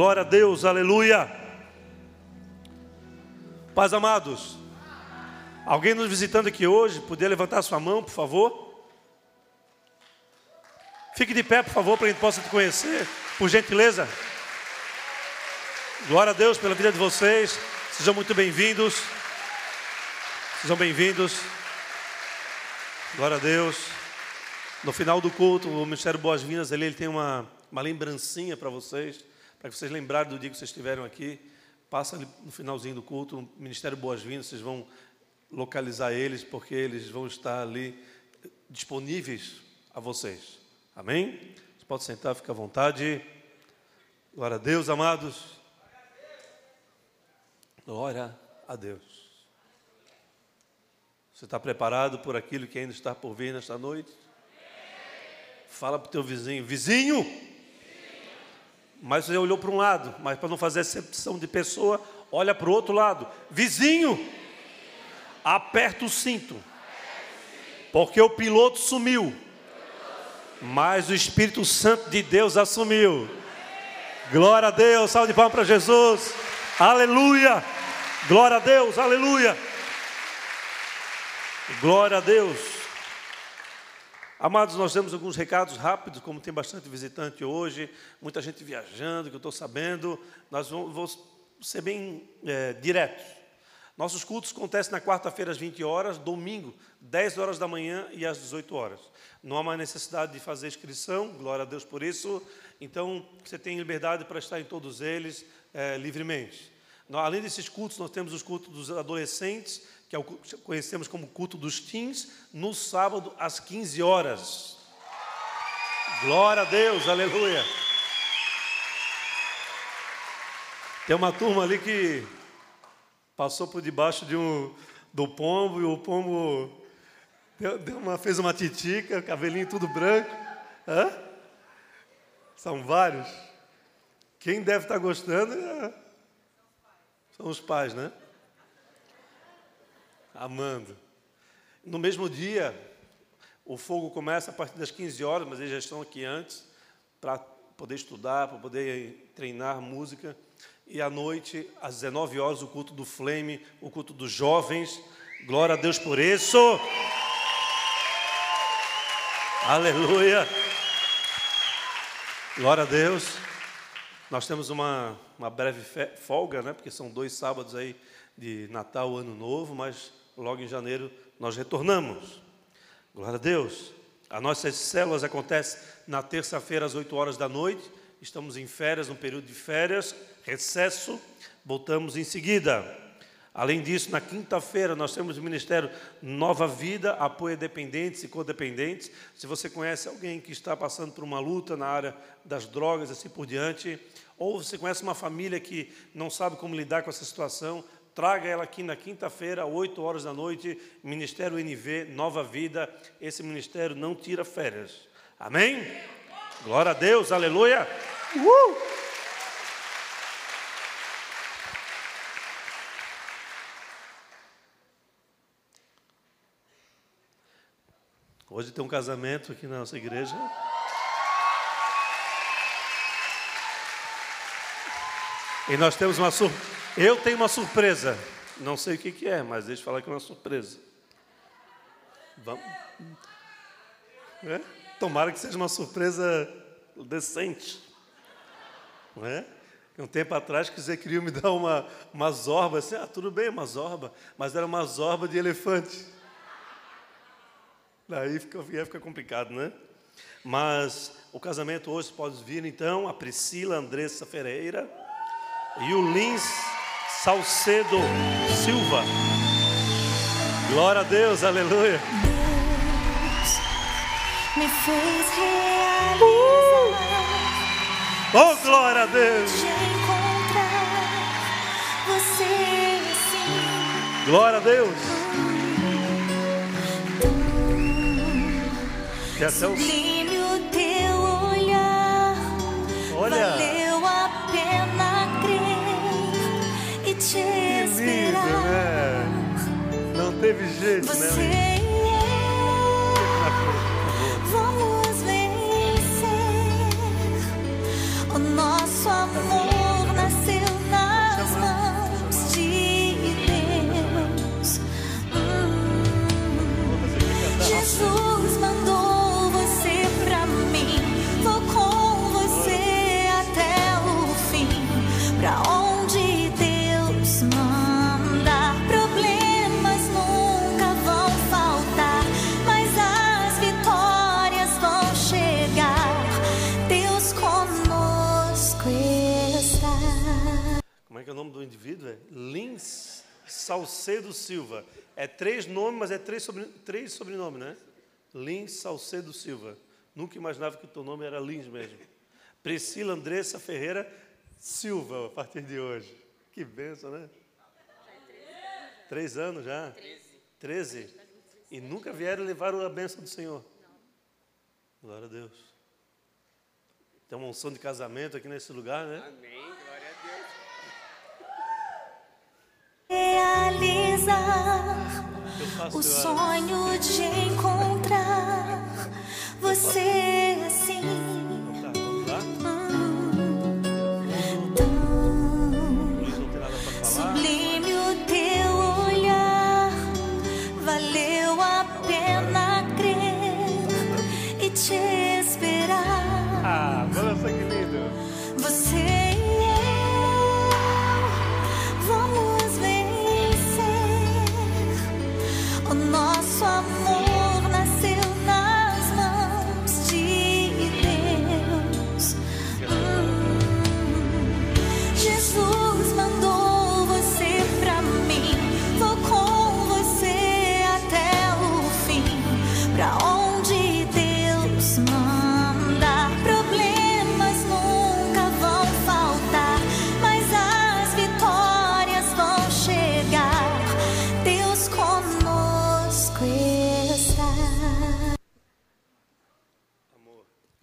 Glória a Deus, aleluia. Paz amados. Alguém nos visitando aqui hoje, poder levantar sua mão, por favor? Fique de pé, por favor, para que a gente possa te conhecer, por gentileza. Glória a Deus pela vida de vocês. Sejam muito bem-vindos. Sejam bem-vindos. Glória a Deus. No final do culto, o Ministério Boas-Vindas, ele, ele tem uma, uma lembrancinha para vocês, para que vocês lembrarem do dia que vocês estiveram aqui. Passa ali no finalzinho do culto, Ministério Boas-Vindas, vocês vão localizar eles, porque eles vão estar ali disponíveis a vocês. Amém? Você pode sentar, fica à vontade. Glória a Deus, amados. Glória a Deus. Você está preparado por aquilo que ainda está por vir nesta noite? Fala para o teu vizinho, vizinho! Mas você olhou para um lado, mas para não fazer exceção de pessoa, olha para o outro lado. Vizinho! Aperta o cinto. Porque o piloto sumiu. Mas o Espírito Santo de Deus assumiu. Glória a Deus, salve de palmas para Jesus. Aleluia! Glória a Deus, aleluia! Glória a Deus. Amados, nós temos alguns recados rápidos, como tem bastante visitante hoje, muita gente viajando, que eu estou sabendo. Nós vamos, ser bem é, diretos. Nossos cultos acontecem na quarta-feira às 20 horas, domingo, 10 horas da manhã e às 18 horas. Não há mais necessidade de fazer inscrição, glória a Deus por isso. Então, você tem liberdade para estar em todos eles é, livremente. Além desses cultos, nós temos os cultos dos adolescentes, que é o, conhecemos como culto dos teens, no sábado às 15 horas. Glória a Deus, aleluia. Tem uma turma ali que passou por debaixo de um, do pombo e o pombo deu, deu uma, fez uma titica, cabelinho tudo branco. Hã? São vários. Quem deve estar gostando é são os pais, né? Amando. No mesmo dia, o fogo começa a partir das 15 horas, mas eles já estão aqui antes para poder estudar, para poder treinar música. E à noite, às 19 horas, o culto do Flame, o culto dos jovens. Glória a Deus por isso. Aleluia. Glória a Deus. Nós temos uma, uma breve folga, né? porque são dois sábados aí de Natal, Ano Novo, mas logo em janeiro nós retornamos. Glória a Deus. As nossas células acontecem na terça-feira às 8 horas da noite. Estamos em férias, no período de férias, recesso. Voltamos em seguida. Além disso, na quinta-feira nós temos o Ministério Nova Vida, apoio a dependentes e codependentes. Se você conhece alguém que está passando por uma luta na área das drogas, assim por diante, ou você conhece uma família que não sabe como lidar com essa situação, traga ela aqui na quinta-feira, 8 horas da noite, Ministério NV, Nova Vida. Esse ministério não tira férias. Amém? Glória a Deus, aleluia. Uh! Hoje tem um casamento aqui na nossa igreja. E nós temos uma surpresa. Eu tenho uma surpresa. Não sei o que, que é, mas deixa eu falar que é uma surpresa. Vamos. É? Tomara que seja uma surpresa decente. Não é? Um tempo atrás que você queria me dar uma, uma zorba, assim, ah, tudo bem, uma zorba, mas era uma zorba de elefante. Daí fica, fica complicado, né? Mas o casamento hoje pode vir então a Priscila Andressa Ferreira e o Lins Salcedo Silva. Glória a Deus, aleluia. Deus me fez realizar. Uh! Oh, glória a Deus. Assim. Glória a Deus. Que até o... Olha. Teve jeito, né, nome do indivíduo? É Lins Salcedo Silva. É três nomes, mas é três, sobre, três sobrenomes, né? Lins Salcedo Silva. Nunca imaginava que o teu nome era Lins mesmo. Priscila Andressa Ferreira Silva, a partir de hoje. Que benção, né? Três anos já? Treze. E nunca vieram levar a bênção do Senhor. Glória a Deus. Tem uma unção de casamento aqui nesse lugar, né? Amém. Glória a Deus. Realizar o sonho de encontrar você assim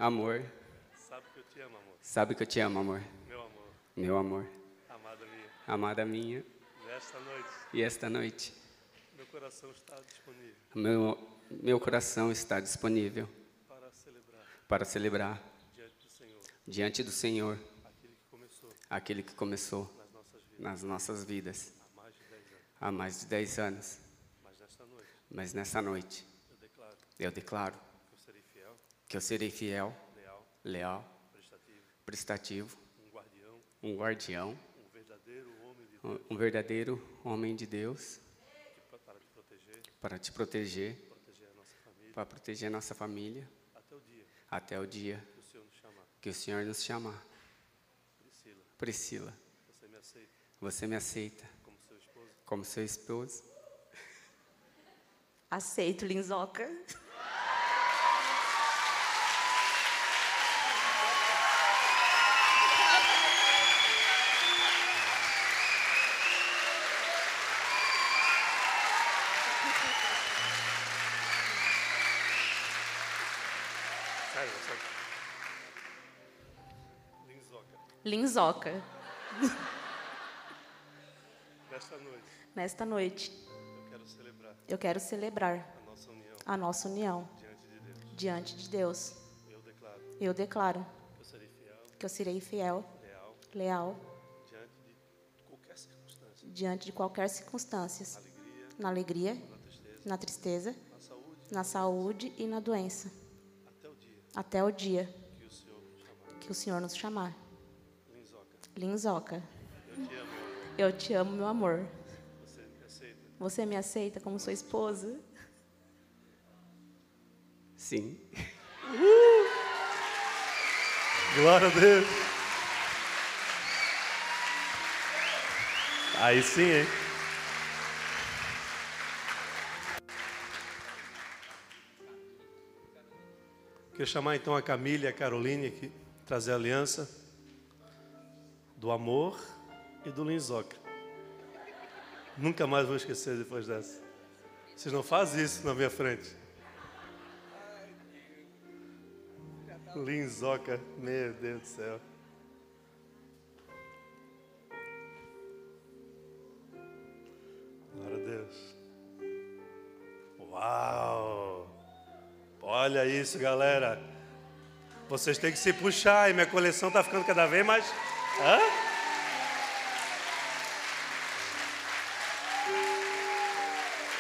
Amor, sabe que eu te amo, amor. sabe que eu te amo, amor. Meu amor, Meu amor, amada minha. amada minha. Nesta noite, E esta noite, meu coração está disponível. Meu, meu coração está disponível para celebrar. para celebrar diante do Senhor. diante do Senhor. Aquele que começou. Aquele que começou nas nossas vidas. nas nossas vidas. Há mais de 10 anos. há mais de 10 anos. Mas nesta noite, Mas nessa noite, eu declaro. eu declaro que eu serei fiel, que eu serei fiel, leal, leal, prestativo, prestativo, um guardião, um guardião, um verdadeiro homem de Deus um verdadeiro homem de Deus para te proteger, para te proteger, proteger a nossa família para proteger a nossa família até o dia até o dia que o Senhor nos chamar. que o Senhor nos chamar. Priscila, Priscila, você me aceita você me aceita como seu esposo? como seu esposo? Aceito, Linzoca. Linzoca, nesta noite. Nesta noite, eu quero celebrar. Eu quero celebrar a nossa união. a nossa união. Diante de Deus. diante de Deus. Eu declaro. Eu declaro que eu serei fiel, que eu serei fiel, leal, leal, diante de qualquer circunstância, diante de qualquer circunstância, alegria, na alegria, na tristeza, na tristeza, na saúde, na saúde e na doença, até o dia. Até o dia que o que o Senhor nos chamar. Linzoca, Linzoca, eu te amo, meu amor. eu te amo, meu amor. Você me aceita Você me aceita como sua esposa? Sim. Glória a Deus. Aí sim, hein? Queria chamar então a Camila e a Caroline aqui, trazer a aliança do amor e do Linzoca. Nunca mais vou esquecer depois dessa. Vocês não fazem isso na minha frente. Linzoca, meu Deus do céu. Glória a Deus. Uau! Olha isso, galera. Vocês têm que se puxar e minha coleção está ficando cada vez mais. Hã?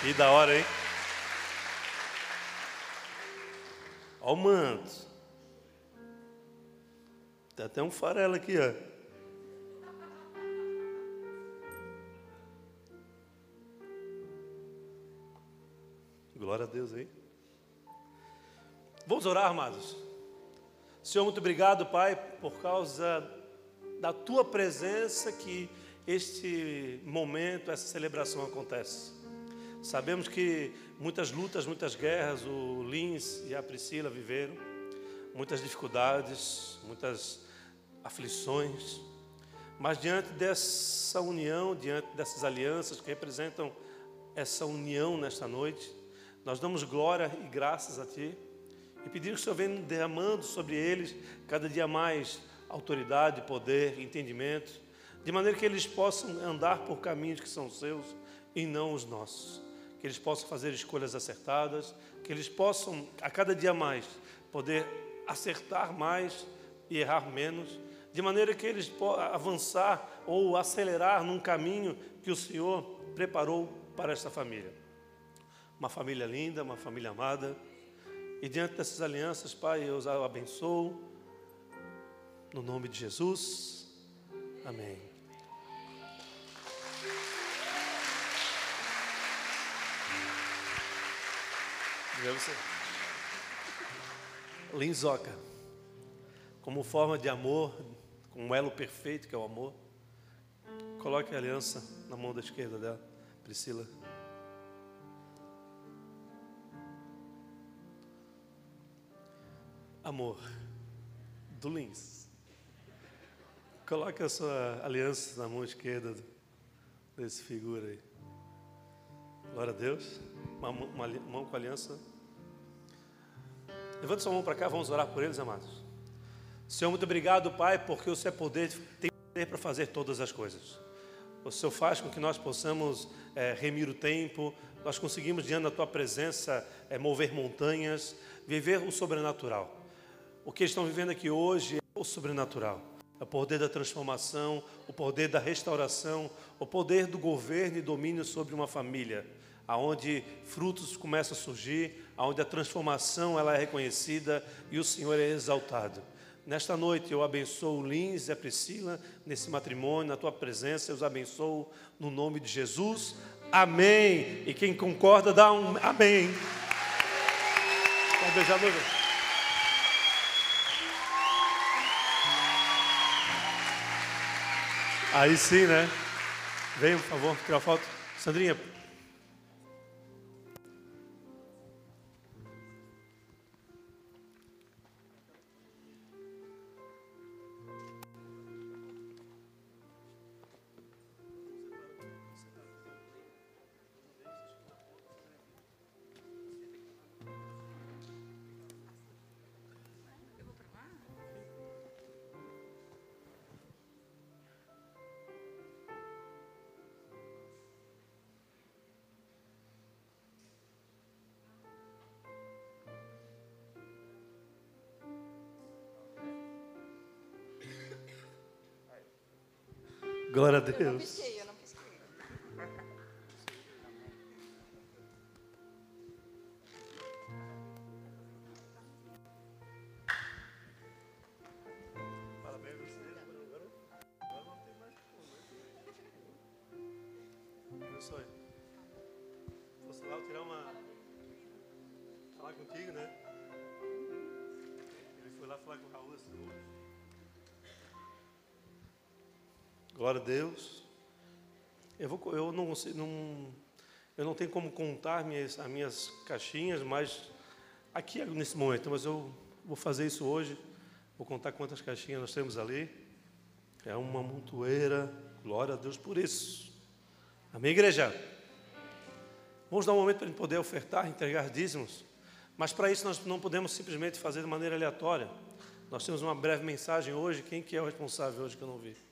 Que da hora, hein? Olha o manto. Tem até um farelo aqui, ó. Glória a Deus aí. Vamos orar, amados. Senhor, muito obrigado, Pai, por causa da tua presença que este momento, essa celebração acontece. Sabemos que muitas lutas, muitas guerras o Lins e a Priscila viveram, muitas dificuldades, muitas aflições, mas diante dessa união, diante dessas alianças que representam essa união nesta noite, nós damos glória e graças a Ti e pedimos que o Senhor venha derramando sobre eles cada dia mais autoridade, poder, entendimento, de maneira que eles possam andar por caminhos que são seus e não os nossos. Que eles possam fazer escolhas acertadas, que eles possam, a cada dia mais, poder acertar mais e errar menos, de maneira que eles possam avançar ou acelerar num caminho que o Senhor preparou para esta família. Uma família linda, uma família amada. E diante dessas alianças, Pai, eu os abençoo. No nome de Jesus. Amém. Linzoca. Como forma de amor, com um elo perfeito que é o amor. Coloque a aliança na mão da esquerda dela, Priscila. Amor do Lins. Coloque a sua aliança na mão esquerda desse figura aí. Glória a Deus. Uma, uma, mão com aliança. Levante sua mão para cá, vamos orar por eles, amados. Senhor, muito obrigado, Pai, porque o é poder, tem poder para fazer todas as coisas. O Senhor faz com que nós possamos é, remir o tempo, nós conseguimos, diante da Tua presença, é, mover montanhas, viver o sobrenatural. O que eles estão vivendo aqui hoje é o sobrenatural. O poder da transformação, o poder da restauração, o poder do governo e domínio sobre uma família, aonde frutos começam a surgir, aonde a transformação ela é reconhecida e o Senhor é exaltado. Nesta noite eu abençoo o Lins e a Priscila nesse matrimônio, na tua presença, eu os abençoo no nome de Jesus. Amém. E quem concorda, dá um amém. Pode beijar. Aí sim, né? Venha, por favor, tirar foto. Sandrinha, Glória a Deus. Deus. Eu, vou, eu, não, não, eu não tenho como contar minhas, as minhas caixinhas, mas aqui nesse momento, mas eu vou fazer isso hoje. Vou contar quantas caixinhas nós temos ali. É uma montoeira. Glória a Deus por isso. Amém, igreja? Vamos dar um momento para a gente poder ofertar, entregar dízimos. Mas para isso nós não podemos simplesmente fazer de maneira aleatória. Nós temos uma breve mensagem hoje. Quem que é o responsável hoje que eu não vi?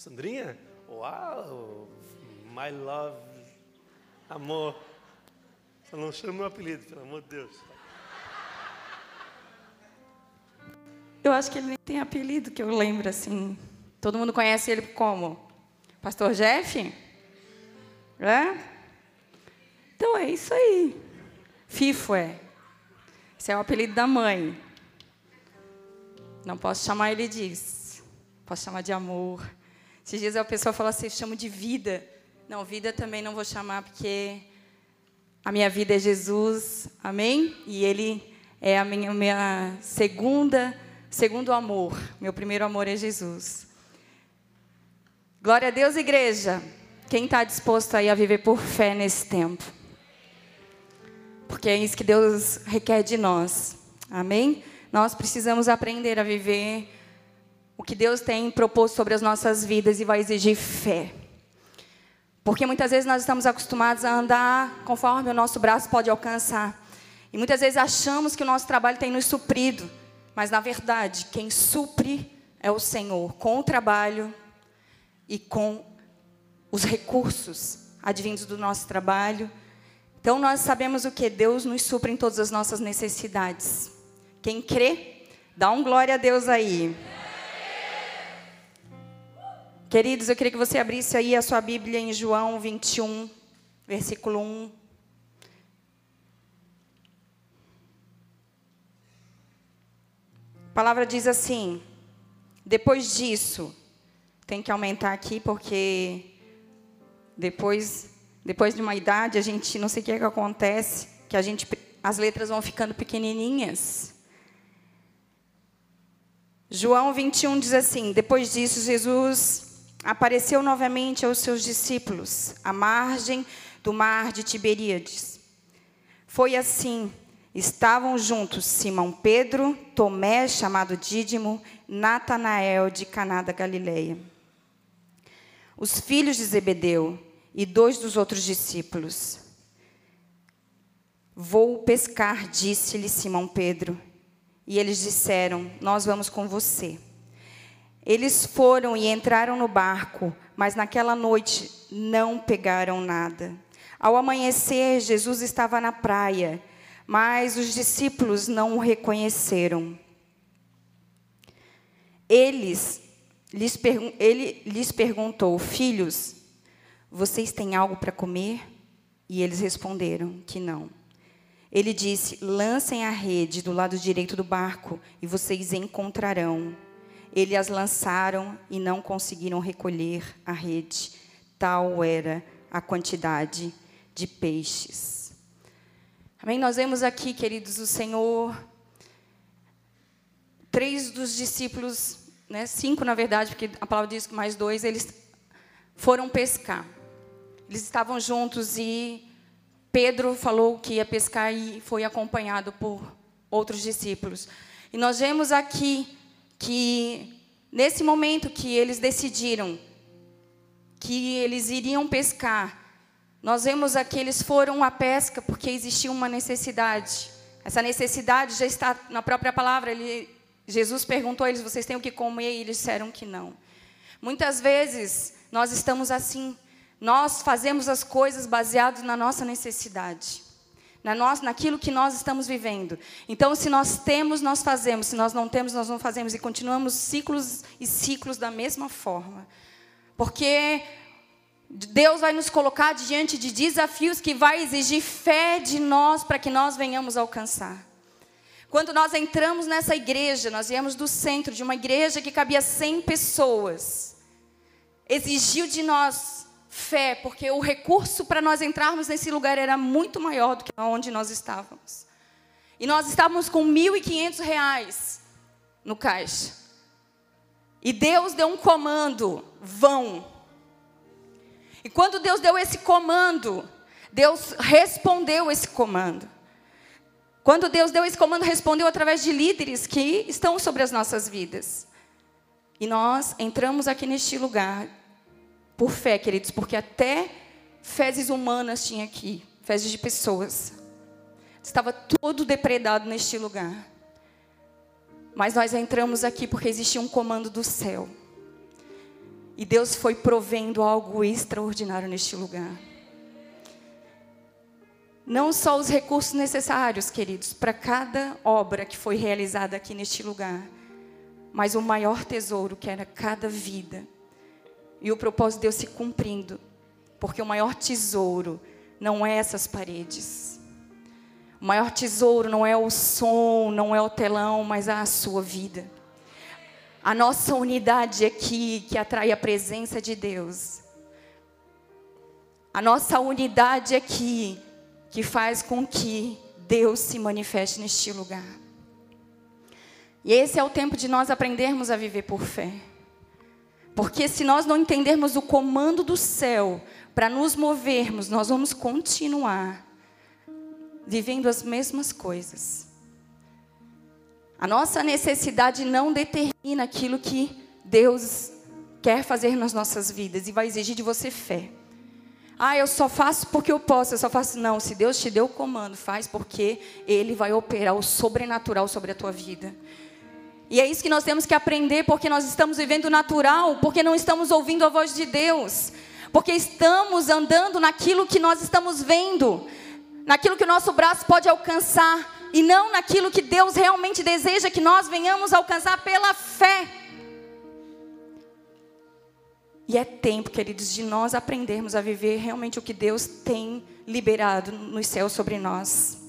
Sandrinha? Uau! My love. Amor. Só não chama meu apelido, pelo amor de Deus. Eu acho que ele nem tem apelido, que eu lembro assim. Todo mundo conhece ele como? Pastor Jeff? É? Então é isso aí. Fifo é. Esse é o apelido da mãe. Não posso chamar ele disso. Posso chamar de amor. Esses dias a pessoa fala assim, chamo de vida. Não, vida também não vou chamar, porque A minha vida é Jesus, amém? E Ele é a minha, minha segunda, segundo amor. Meu primeiro amor é Jesus. Glória a Deus, igreja. Quem está disposto aí a viver por fé nesse tempo? Porque é isso que Deus requer de nós. Amém? Nós precisamos aprender a viver o que Deus tem proposto sobre as nossas vidas e vai exigir fé. Porque muitas vezes nós estamos acostumados a andar conforme o nosso braço pode alcançar. E muitas vezes achamos que o nosso trabalho tem nos suprido. Mas, na verdade, quem supre é o Senhor, com o trabalho e com os recursos advindos do nosso trabalho. Então, nós sabemos o que? Deus nos supre em todas as nossas necessidades. Quem crê, dá um glória a Deus aí. Queridos, eu queria que você abrisse aí a sua Bíblia em João 21, versículo 1. A palavra diz assim: depois disso, tem que aumentar aqui porque depois, depois de uma idade, a gente não sei o que, é que acontece, que a gente as letras vão ficando pequenininhas. João 21 diz assim: Depois disso, Jesus apareceu novamente aos seus discípulos, à margem do mar de Tiberíades. Foi assim: estavam juntos Simão Pedro, Tomé, chamado Dídimo, Natanael de Caná da Galileia. Os filhos de Zebedeu e dois dos outros discípulos. Vou pescar, disse-lhe Simão Pedro. E eles disseram: Nós vamos com você. Eles foram e entraram no barco, mas naquela noite não pegaram nada. Ao amanhecer, Jesus estava na praia, mas os discípulos não o reconheceram. Eles, lhes ele lhes perguntou: Filhos, vocês têm algo para comer? E eles responderam que não. Ele disse: Lancem a rede do lado direito do barco e vocês encontrarão. Eles as lançaram e não conseguiram recolher a rede. Tal era a quantidade de peixes. Amém? Nós vemos aqui, queridos, o Senhor. Três dos discípulos, né, cinco na verdade, porque a palavra diz que mais dois, eles foram pescar. Eles estavam juntos e Pedro falou que ia pescar e foi acompanhado por outros discípulos. E nós vemos aqui que nesse momento que eles decidiram que eles iriam pescar, nós vemos aqui eles foram à pesca porque existia uma necessidade. Essa necessidade já está na própria palavra. Ele, Jesus perguntou a eles: vocês têm o que comer? E eles disseram que não. Muitas vezes nós estamos assim. Nós fazemos as coisas baseadas na nossa necessidade, na nós, naquilo que nós estamos vivendo. Então, se nós temos, nós fazemos. Se nós não temos, nós não fazemos. E continuamos ciclos e ciclos da mesma forma. Porque Deus vai nos colocar diante de desafios que vai exigir fé de nós para que nós venhamos alcançar. Quando nós entramos nessa igreja, nós viemos do centro de uma igreja que cabia 100 pessoas. Exigiu de nós fé, porque o recurso para nós entrarmos nesse lugar era muito maior do que onde nós estávamos. E nós estávamos com R$ 1.500 no caixa. E Deus deu um comando: vão. E quando Deus deu esse comando, Deus respondeu esse comando. Quando Deus deu esse comando, respondeu através de líderes que estão sobre as nossas vidas. E nós entramos aqui neste lugar por fé, queridos, porque até fezes humanas tinha aqui, fezes de pessoas. Estava todo depredado neste lugar. Mas nós entramos aqui porque existia um comando do céu. E Deus foi provendo algo extraordinário neste lugar. Não só os recursos necessários, queridos, para cada obra que foi realizada aqui neste lugar, mas o maior tesouro que era cada vida e o propósito de Deus se cumprindo. Porque o maior tesouro não é essas paredes. O maior tesouro não é o som, não é o telão, mas a sua vida. A nossa unidade aqui que atrai a presença de Deus. A nossa unidade aqui que faz com que Deus se manifeste neste lugar. E esse é o tempo de nós aprendermos a viver por fé. Porque se nós não entendermos o comando do céu para nos movermos, nós vamos continuar vivendo as mesmas coisas. A nossa necessidade não determina aquilo que Deus quer fazer nas nossas vidas e vai exigir de você fé. Ah, eu só faço porque eu posso, eu só faço. Não, se Deus te deu o comando, faz porque Ele vai operar o sobrenatural sobre a tua vida. E é isso que nós temos que aprender, porque nós estamos vivendo natural, porque não estamos ouvindo a voz de Deus, porque estamos andando naquilo que nós estamos vendo, naquilo que o nosso braço pode alcançar, e não naquilo que Deus realmente deseja que nós venhamos alcançar pela fé. E é tempo, queridos, de nós aprendermos a viver realmente o que Deus tem liberado nos céus sobre nós.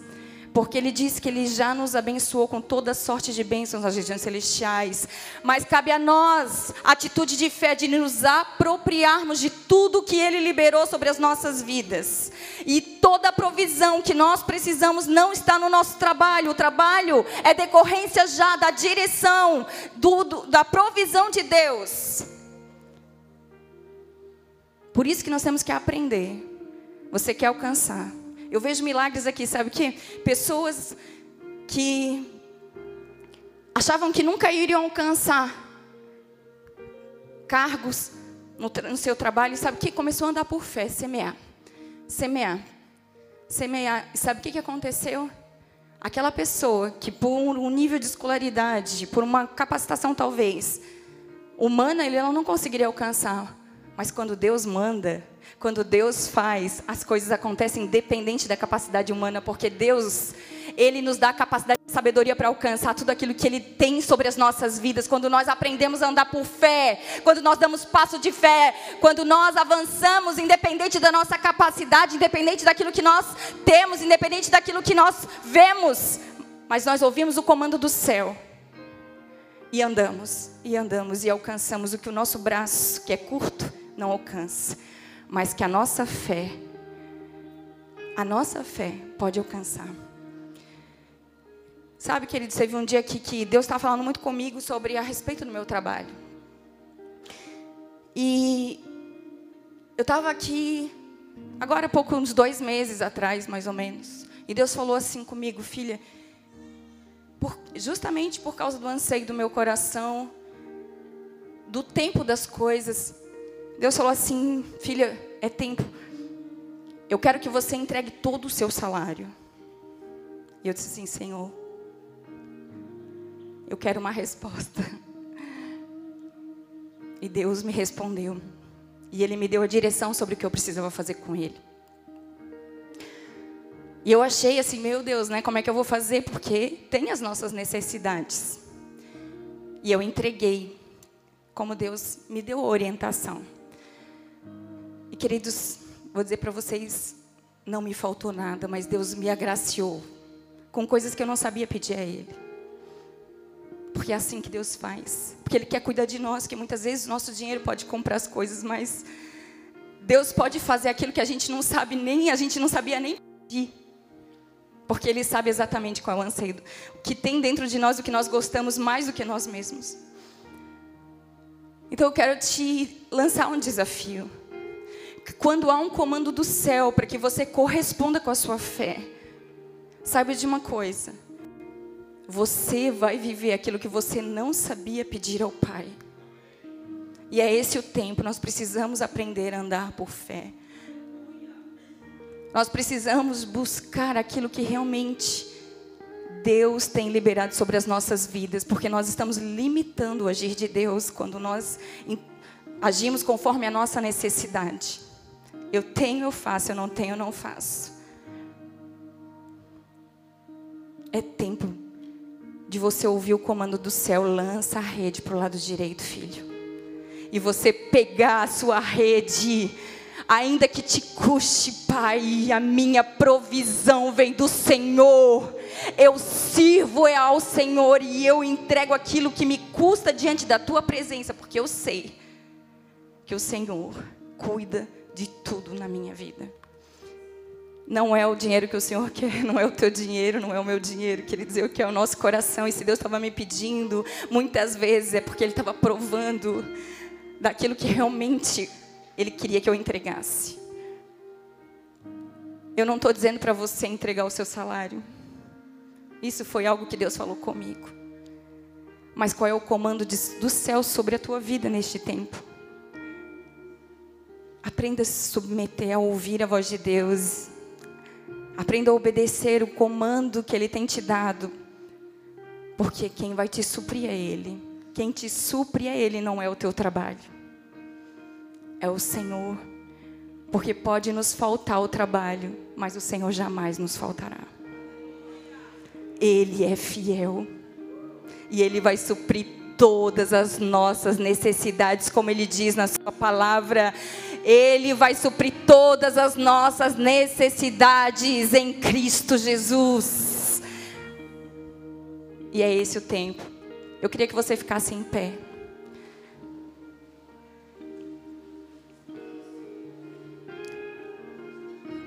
Porque Ele diz que Ele já nos abençoou com toda sorte de bênçãos nas regiões celestiais. Mas cabe a nós a atitude de fé de nos apropriarmos de tudo que Ele liberou sobre as nossas vidas. E toda a provisão que nós precisamos não está no nosso trabalho. O trabalho é decorrência já da direção, do, do, da provisão de Deus. Por isso que nós temos que aprender. Você quer alcançar. Eu vejo milagres aqui, sabe o que? Pessoas que achavam que nunca iriam alcançar cargos no, no seu trabalho, sabe o que? Começou a andar por fé, semear. Semear. Semear. E sabe o que, que aconteceu? Aquela pessoa que por um nível de escolaridade, por uma capacitação talvez humana, ela não conseguiria alcançar. Mas quando Deus manda, quando Deus faz, as coisas acontecem independente da capacidade humana, porque Deus, Ele nos dá a capacidade de sabedoria para alcançar tudo aquilo que Ele tem sobre as nossas vidas. Quando nós aprendemos a andar por fé, quando nós damos passo de fé, quando nós avançamos, independente da nossa capacidade, independente daquilo que nós temos, independente daquilo que nós vemos, mas nós ouvimos o comando do céu. E andamos, e andamos, e alcançamos o que o nosso braço, que é curto, não alcança, mas que a nossa fé, a nossa fé pode alcançar. Sabe, querido, teve um dia aqui que Deus estava falando muito comigo sobre a respeito do meu trabalho. E eu estava aqui, agora há pouco, uns dois meses atrás, mais ou menos. E Deus falou assim comigo, filha, por, justamente por causa do anseio do meu coração, do tempo das coisas, Deus falou assim: filha, é tempo. Eu quero que você entregue todo o seu salário. E eu disse assim: Senhor, eu quero uma resposta. E Deus me respondeu. E Ele me deu a direção sobre o que eu precisava fazer com Ele. E eu achei assim, meu Deus, né? Como é que eu vou fazer? Porque tem as nossas necessidades. E eu entreguei, como Deus me deu a orientação. Queridos, vou dizer para vocês, não me faltou nada, mas Deus me agraciou com coisas que eu não sabia pedir a Ele. Porque é assim que Deus faz. Porque Ele quer cuidar de nós, que muitas vezes nosso dinheiro pode comprar as coisas, mas Deus pode fazer aquilo que a gente não sabe nem, a gente não sabia nem pedir. Porque Ele sabe exatamente qual é o anseio, que tem dentro de nós, o que nós gostamos mais do que nós mesmos. Então eu quero te lançar um desafio quando há um comando do céu para que você corresponda com a sua fé, saiba de uma coisa: você vai viver aquilo que você não sabia pedir ao Pai. E é esse o tempo, nós precisamos aprender a andar por fé. Nós precisamos buscar aquilo que realmente Deus tem liberado sobre as nossas vidas, porque nós estamos limitando o agir de Deus quando nós agimos conforme a nossa necessidade. Eu tenho, eu faço, eu não tenho, eu não faço. É tempo de você ouvir o comando do céu, lança a rede para o lado direito, filho. E você pegar a sua rede, ainda que te custe, Pai, a minha provisão vem do Senhor. Eu sirvo ao Senhor e eu entrego aquilo que me custa diante da tua presença, porque eu sei que o Senhor cuida de tudo na minha vida. Não é o dinheiro que o Senhor quer, não é o teu dinheiro, não é o meu dinheiro, queridos, eu que é o nosso coração. E se Deus estava me pedindo, muitas vezes é porque Ele estava provando daquilo que realmente Ele queria que eu entregasse. Eu não estou dizendo para você entregar o seu salário. Isso foi algo que Deus falou comigo. Mas qual é o comando de, do céu sobre a tua vida neste tempo? Aprenda a se submeter a ouvir a voz de Deus. Aprenda a obedecer o comando que Ele tem te dado. Porque quem vai te suprir é Ele. Quem te supre é Ele, não é o teu trabalho. É o Senhor. Porque pode nos faltar o trabalho, mas o Senhor jamais nos faltará. Ele é fiel. E Ele vai suprir todas as nossas necessidades, como Ele diz na Sua palavra. Ele vai suprir todas as nossas necessidades em Cristo Jesus. E é esse o tempo. Eu queria que você ficasse em pé.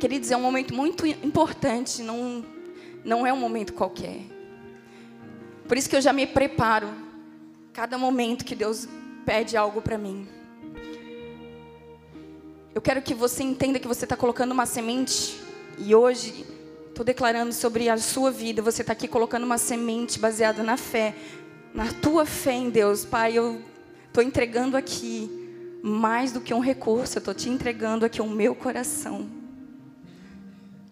Queridos, é um momento muito importante, não, não é um momento qualquer. Por isso que eu já me preparo. Cada momento que Deus pede algo para mim. Eu quero que você entenda que você está colocando uma semente. E hoje, estou declarando sobre a sua vida. Você está aqui colocando uma semente baseada na fé. Na tua fé em Deus. Pai, eu estou entregando aqui mais do que um recurso. Eu estou te entregando aqui o meu coração.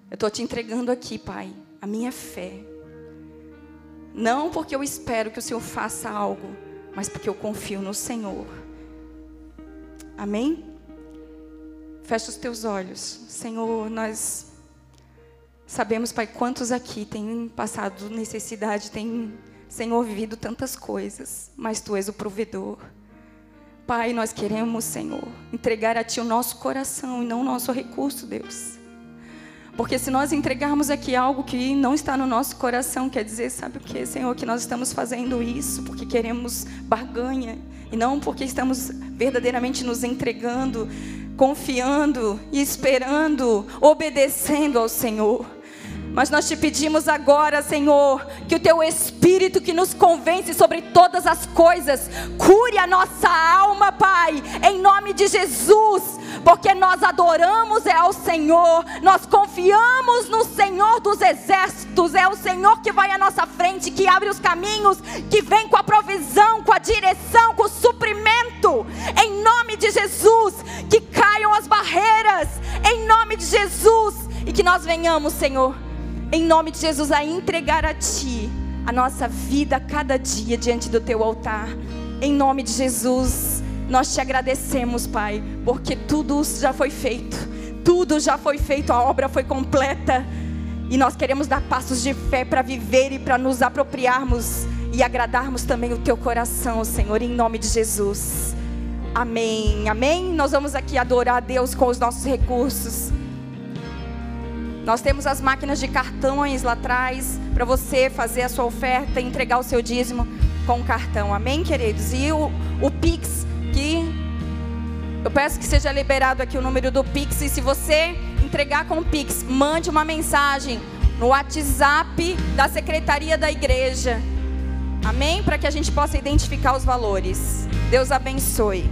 Eu estou te entregando aqui, Pai, a minha fé. Não porque eu espero que o Senhor faça algo, mas porque eu confio no Senhor. Amém? Fecha os teus olhos. Senhor, nós sabemos, Pai, quantos aqui têm passado necessidade, têm, Senhor, vivido tantas coisas, mas Tu és o provedor. Pai, nós queremos, Senhor, entregar a Ti o nosso coração e não o nosso recurso, Deus. Porque se nós entregarmos aqui algo que não está no nosso coração, quer dizer, sabe o que, Senhor, que nós estamos fazendo isso porque queremos barganha e não porque estamos verdadeiramente nos entregando, confiando e esperando, obedecendo ao Senhor. Mas nós te pedimos agora, Senhor, que o teu Espírito que nos convence sobre todas as coisas, cure a nossa alma, Pai, em nome de Jesus porque nós adoramos é ao Senhor, nós confiamos no Senhor dos exércitos, é o Senhor que vai à nossa frente, que abre os caminhos, que vem com a provisão, com a direção, com o suprimento, em nome de Jesus, que caiam as barreiras, em nome de Jesus, e que nós venhamos, Senhor, em nome de Jesus, a entregar a Ti a nossa vida cada dia diante do Teu altar, em nome de Jesus. Nós te agradecemos, Pai, porque tudo já foi feito, tudo já foi feito, a obra foi completa. E nós queremos dar passos de fé para viver e para nos apropriarmos e agradarmos também o teu coração, Senhor, em nome de Jesus. Amém, amém. Nós vamos aqui adorar a Deus com os nossos recursos. Nós temos as máquinas de cartões lá atrás para você fazer a sua oferta entregar o seu dízimo com o cartão. Amém, queridos? E o, o Pix que eu peço que seja liberado aqui o número do Pix. E se você entregar com o Pix, mande uma mensagem no WhatsApp da secretaria da igreja. Amém? Para que a gente possa identificar os valores. Deus abençoe.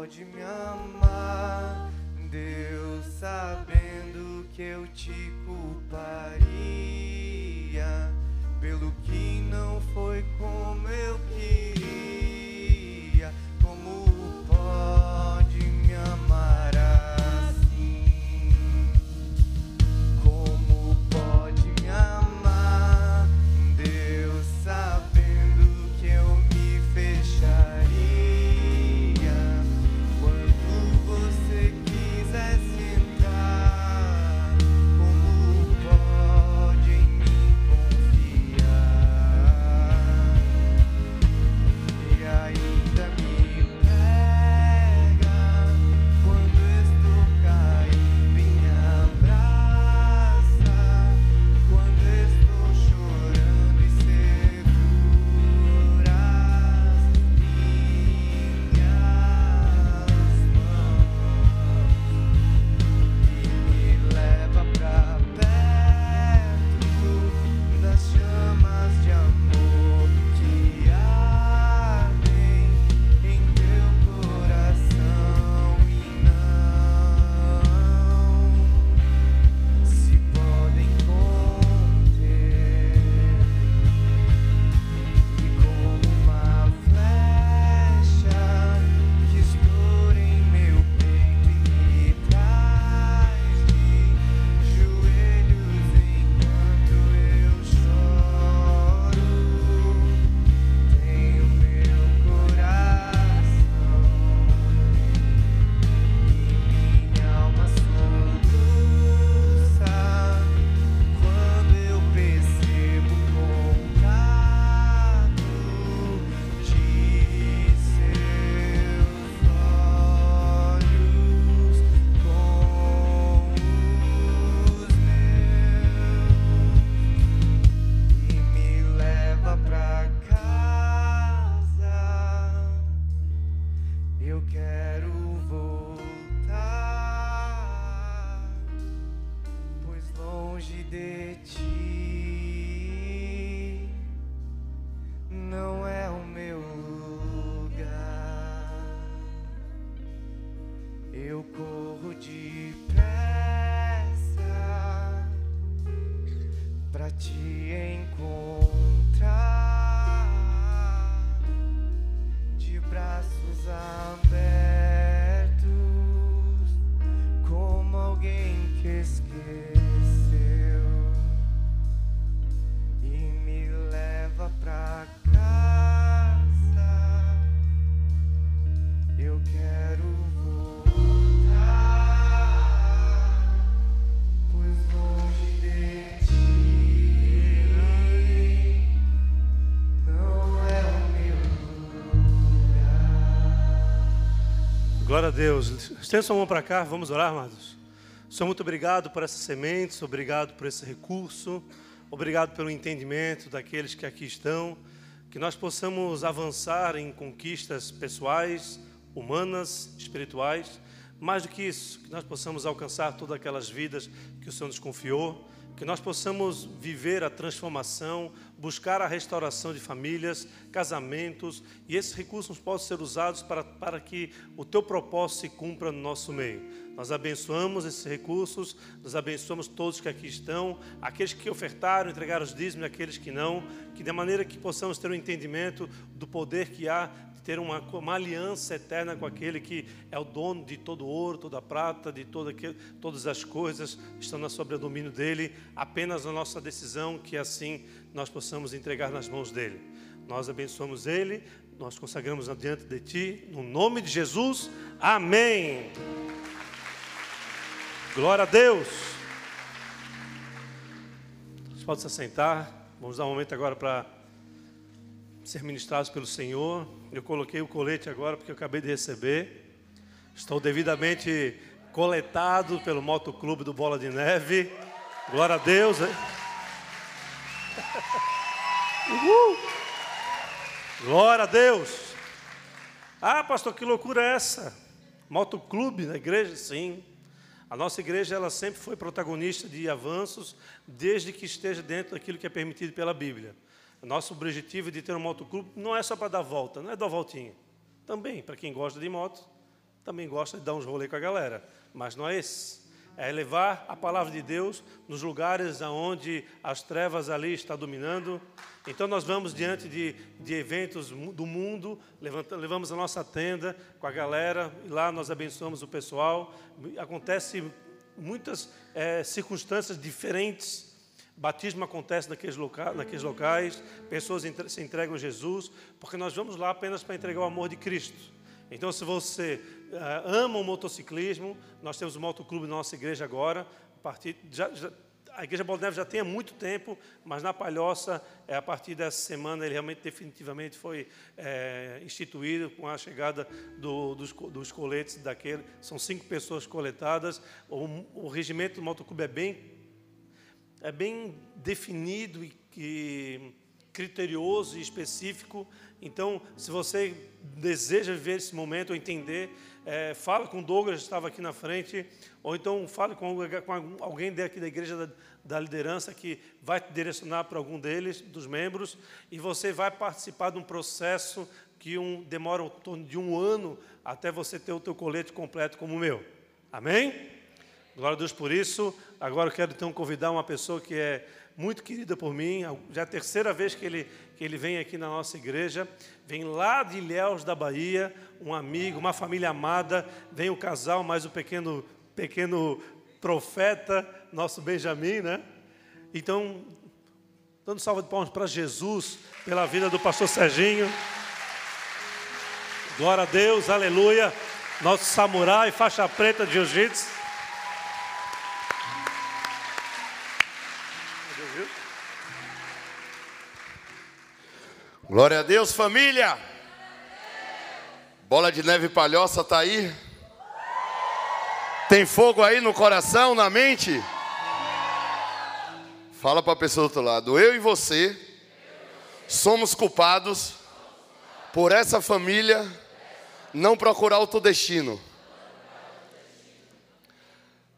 pode me amar, Deus, sabendo que eu te culparia pelo que não foi como eu Glória a Deus. Estenda sua mão para cá, vamos orar, amados. Senhor, muito obrigado por essas sementes, obrigado por esse recurso, obrigado pelo entendimento daqueles que aqui estão, que nós possamos avançar em conquistas pessoais, humanas, espirituais, mais do que isso, que nós possamos alcançar todas aquelas vidas que o Senhor nos confiou, que nós possamos viver a transformação, buscar a restauração de famílias, casamentos, e esses recursos possam ser usados para, para que o teu propósito se cumpra no nosso meio. Nós abençoamos esses recursos, nós abençoamos todos que aqui estão, aqueles que ofertaram, entregaram os dízimos, aqueles que não, que de maneira que possamos ter um entendimento do poder que há ter uma, uma aliança eterna com aquele que é o dono de todo o ouro, toda prata, de aquele, todas as coisas estão na sobre domínio dele, apenas a nossa decisão que assim nós possamos entregar nas mãos dele. Nós abençoamos ele, nós consagramos adiante de ti, no nome de Jesus, amém. Glória a Deus. Vocês podem se assentar. Vamos dar um momento agora para ser ministrados pelo Senhor. Eu coloquei o colete agora porque eu acabei de receber. Estou devidamente coletado pelo Motoclube do Bola de Neve. Glória a Deus. Uhul. Glória a Deus. Ah, pastor, que loucura é essa? Motoclube na igreja? Sim. A nossa igreja ela sempre foi protagonista de avanços, desde que esteja dentro daquilo que é permitido pela Bíblia. Nosso objetivo de ter um motoclube não é só para dar volta, não é dar voltinha. Também, para quem gosta de moto, também gosta de dar uns rolê com a galera. Mas não é esse. é levar a palavra de Deus nos lugares onde as trevas ali estão dominando. Então nós vamos diante de, de eventos do mundo, levanta, levamos a nossa tenda com a galera, e lá nós abençoamos o pessoal. Acontece muitas eh, circunstâncias diferentes Batismo acontece naqueles, naqueles locais, pessoas entre se entregam a Jesus, porque nós vamos lá apenas para entregar o amor de Cristo. Então, se você ah, ama o motociclismo, nós temos um motoclube na nossa igreja agora. A, partir, já, já, a igreja Bola de Neve já tem há muito tempo, mas na Palhoça, é, a partir dessa semana, ele realmente definitivamente foi é, instituído com a chegada do, dos, dos coletes daquele. São cinco pessoas coletadas. O, o regimento do motoclube é bem é bem definido e, e criterioso e específico. Então, se você deseja viver esse momento ou entender, é, fala com Douglas, que estava aqui na frente, ou então fale com, com alguém daqui da igreja da, da liderança que vai te direcionar para algum deles, dos membros, e você vai participar de um processo que um, demora em torno de um ano até você ter o teu colete completo como o meu. Amém? Glória a Deus por isso. Agora eu quero então convidar uma pessoa que é muito querida por mim, já é a terceira vez que ele, que ele vem aqui na nossa igreja, vem lá de Ilhéus da Bahia, um amigo, uma família amada, vem o casal, mais o pequeno, pequeno profeta, nosso Benjamin, né? Então, dando salva de palmas para Jesus, pela vida do pastor Serginho. Glória a Deus, aleluia. Nosso samurai, faixa preta de jiu-jitsu. Glória a Deus, família. Bola de neve palhoça tá aí? Tem fogo aí no coração, na mente? Fala para a pessoa do outro lado. Eu e você somos culpados por essa família não procurar outro destino.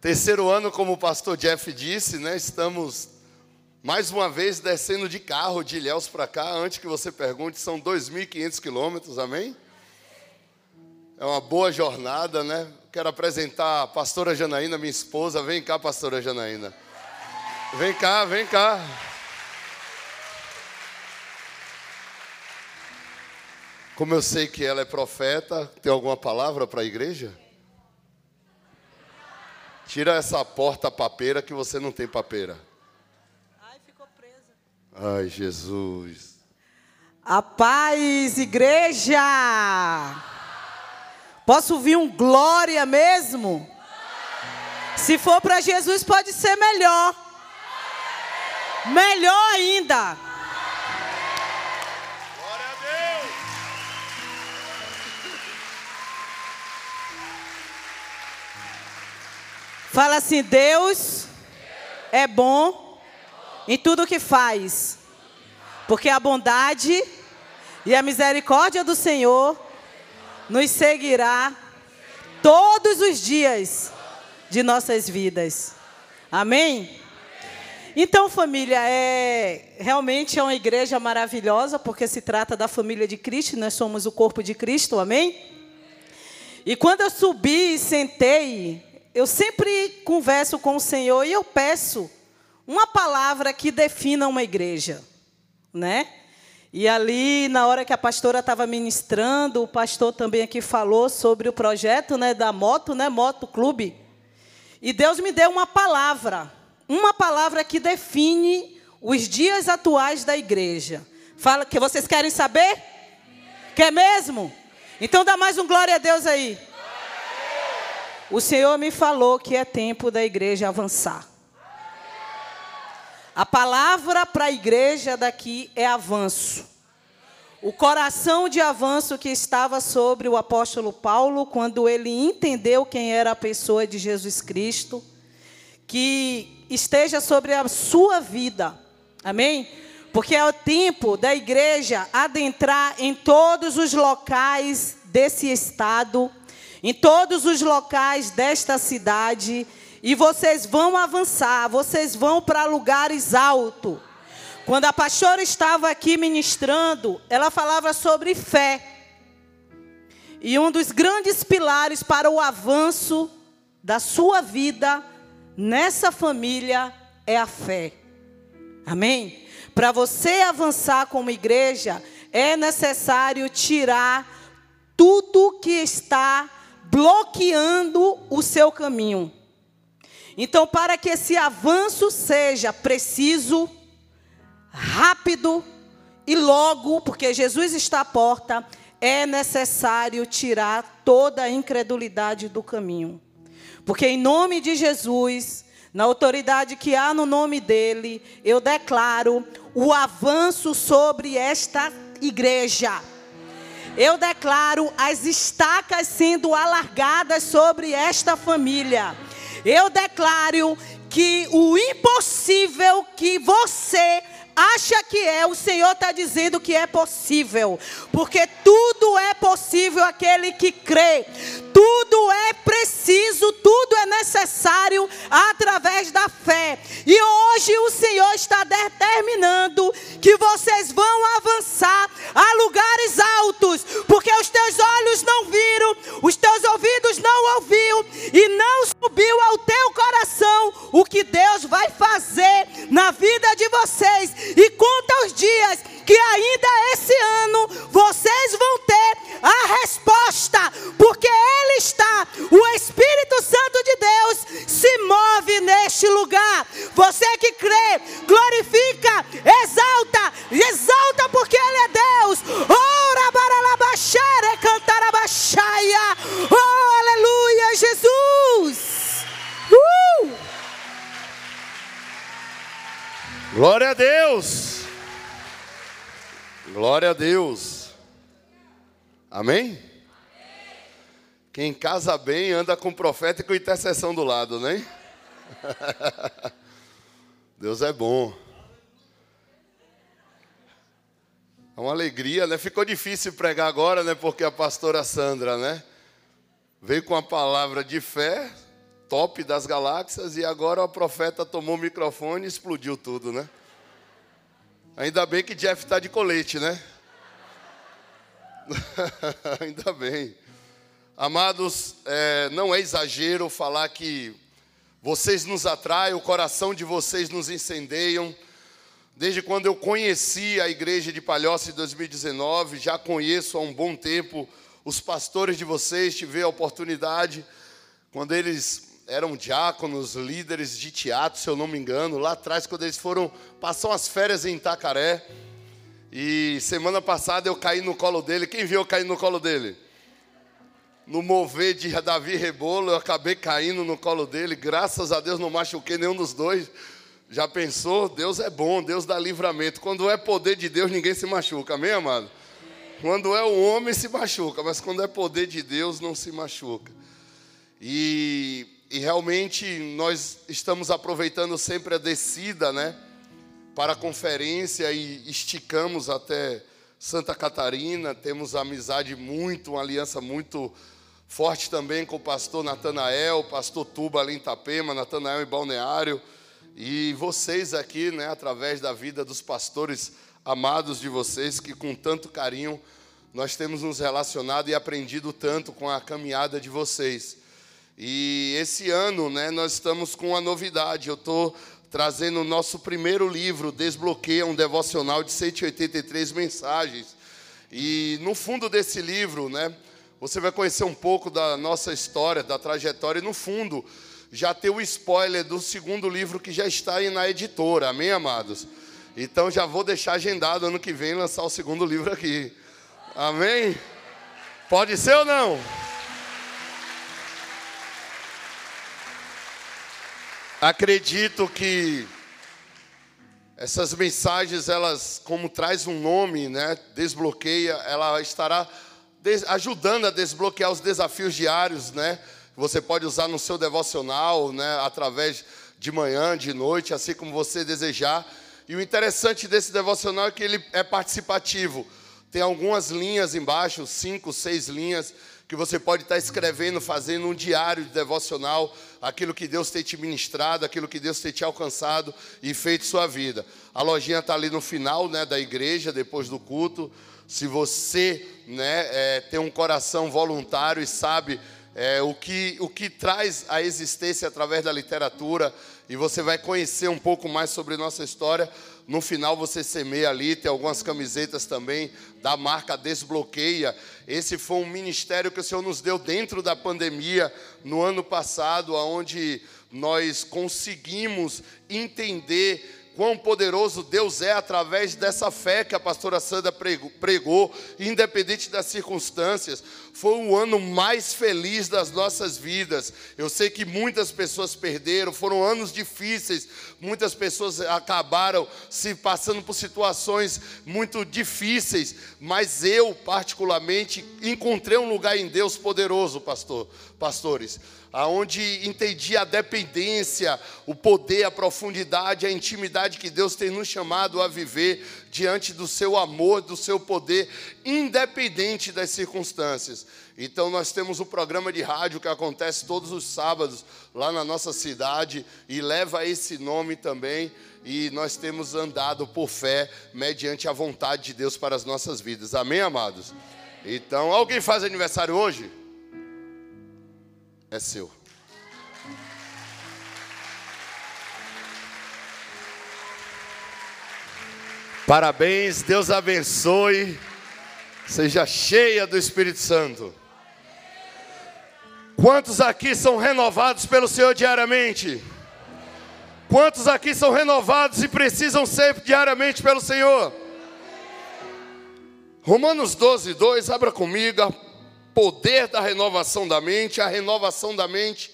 Terceiro ano, como o pastor Jeff disse, né? Estamos mais uma vez descendo de carro de Ilhéus para cá. Antes que você pergunte, são 2.500 quilômetros, amém? É uma boa jornada, né? Quero apresentar a pastora Janaína, minha esposa. Vem cá, pastora Janaína. Vem cá, vem cá. Como eu sei que ela é profeta, tem alguma palavra para a igreja? Tira essa porta papeira que você não tem papeira. Ai, Jesus. A paz, igreja! Posso ouvir um glória mesmo? Se for para Jesus, pode ser melhor. Melhor ainda. Glória a Deus. Fala assim: Deus é bom em tudo que faz, porque a bondade e a misericórdia do Senhor nos seguirá todos os dias de nossas vidas. Amém? Então, família, é realmente é uma igreja maravilhosa, porque se trata da família de Cristo, nós somos o corpo de Cristo, amém? E quando eu subi e sentei, eu sempre converso com o Senhor e eu peço uma palavra que defina uma igreja, né? E ali, na hora que a pastora estava ministrando, o pastor também aqui falou sobre o projeto, né, da moto, né, Moto Clube. E Deus me deu uma palavra, uma palavra que define os dias atuais da igreja. Fala que vocês querem saber? Quer mesmo? Então dá mais um glória a Deus aí. O Senhor me falou que é tempo da igreja avançar. A palavra para a igreja daqui é avanço. O coração de avanço que estava sobre o apóstolo Paulo, quando ele entendeu quem era a pessoa de Jesus Cristo, que esteja sobre a sua vida. Amém? Porque é o tempo da igreja adentrar em todos os locais desse estado, em todos os locais desta cidade, e vocês vão avançar, vocês vão para lugares altos. Quando a pastora estava aqui ministrando, ela falava sobre fé. E um dos grandes pilares para o avanço da sua vida nessa família é a fé. Amém? Para você avançar como igreja, é necessário tirar tudo que está bloqueando o seu caminho. Então, para que esse avanço seja preciso, rápido e logo, porque Jesus está à porta, é necessário tirar toda a incredulidade do caminho. Porque em nome de Jesus, na autoridade que há no nome dele, eu declaro o avanço sobre esta igreja. Eu declaro as estacas sendo alargadas sobre esta família. Eu declaro que o impossível que você acha que é, o Senhor está dizendo que é possível, porque tudo é possível aquele que crê, tudo é preciso, tudo é necessário através da fé. E hoje o Senhor está determinando que vocês vão avançar a lugares altos, porque os teus olhos não viram, os teus ouvidos não ouviu e não subiu ao teu coração o que Deus vai fazer na vida de vocês e conta os dias que ainda esse ano vocês vão ter a resposta, porque Ele está, o Espírito Santo de Deus se move neste lugar. Você que crê, glorifica, exalta, exalta porque Ele é Deus. Ora baralabaxere cantarabaxaia. Oh, aleluia, Jesus. Uh! Glória a Deus. Glória a Deus. Amém? Quem casa bem anda com profeta e com intercessão do lado, né? Deus é bom. É uma alegria, né? Ficou difícil pregar agora, né? Porque a pastora Sandra, né? Veio com a palavra de fé, top das galáxias, e agora o profeta tomou o microfone e explodiu tudo, né? Ainda bem que Jeff está de colete, né? Ainda bem. Amados, é, não é exagero falar que vocês nos atraem, o coração de vocês nos incendeiam. Desde quando eu conheci a igreja de Palhoça em 2019, já conheço há um bom tempo os pastores de vocês, tive a oportunidade, quando eles eram diáconos, líderes de teatro, se eu não me engano, lá atrás, quando eles foram passar as férias em Itacaré. E semana passada eu caí no colo dele. Quem viu eu cair no colo dele? No mover de Davi Rebolo, eu acabei caindo no colo dele. Graças a Deus não machuquei nenhum dos dois. Já pensou? Deus é bom, Deus dá livramento. Quando é poder de Deus, ninguém se machuca, amém, amado? Quando é o homem, se machuca, mas quando é poder de Deus, não se machuca. E, e realmente nós estamos aproveitando sempre a descida, né? Para a conferência e esticamos até Santa Catarina. Temos amizade muito, uma aliança muito forte também com o pastor Natanael, pastor Tuba ali em Itapema, Natanael em Balneário. E vocês aqui, né, através da vida dos pastores amados de vocês, que com tanto carinho nós temos nos relacionado e aprendido tanto com a caminhada de vocês. E esse ano, né, nós estamos com uma novidade. Eu estou trazendo o nosso primeiro livro, Desbloqueia, um devocional de 183 mensagens. E no fundo desse livro, né, você vai conhecer um pouco da nossa história, da trajetória, e no fundo já tem o spoiler do segundo livro que já está aí na editora, amém, amados? Então já vou deixar agendado ano que vem lançar o segundo livro aqui. Amém? Pode ser ou não? Acredito que essas mensagens, elas, como traz um nome, né, desbloqueia, ela estará ajudando a desbloquear os desafios diários, né? Você pode usar no seu devocional, né, através de manhã, de noite, assim como você desejar. E o interessante desse devocional é que ele é participativo. Tem algumas linhas embaixo, cinco, seis linhas, que você pode estar escrevendo, fazendo um diário de devocional, aquilo que Deus tem te ministrado, aquilo que Deus tem te alcançado e feito sua vida. A lojinha está ali no final né, da igreja, depois do culto. Se você né, é, tem um coração voluntário e sabe é, o, que, o que traz a existência através da literatura, e você vai conhecer um pouco mais sobre nossa história. No final você semeia ali, tem algumas camisetas também da marca Desbloqueia. Esse foi um ministério que o Senhor nos deu dentro da pandemia, no ano passado, onde nós conseguimos entender quão poderoso Deus é através dessa fé que a pastora Sandra pregou, independente das circunstâncias. Foi o ano mais feliz das nossas vidas. Eu sei que muitas pessoas perderam, foram anos difíceis, muitas pessoas acabaram se passando por situações muito difíceis, mas eu, particularmente, encontrei um lugar em Deus poderoso, pastor, pastores aonde entendi a dependência, o poder, a profundidade, a intimidade que Deus tem nos chamado a viver diante do seu amor, do seu poder, independente das circunstâncias. Então nós temos um programa de rádio que acontece todos os sábados lá na nossa cidade e leva esse nome também. E nós temos andado por fé, mediante a vontade de Deus para as nossas vidas. Amém, amados? Então, alguém faz aniversário hoje? É seu. Parabéns, Deus abençoe. Seja cheia do Espírito Santo. Quantos aqui são renovados pelo Senhor diariamente? Quantos aqui são renovados e precisam ser diariamente pelo Senhor? Romanos 12, 2, abra comigo poder da renovação da mente, a renovação da mente,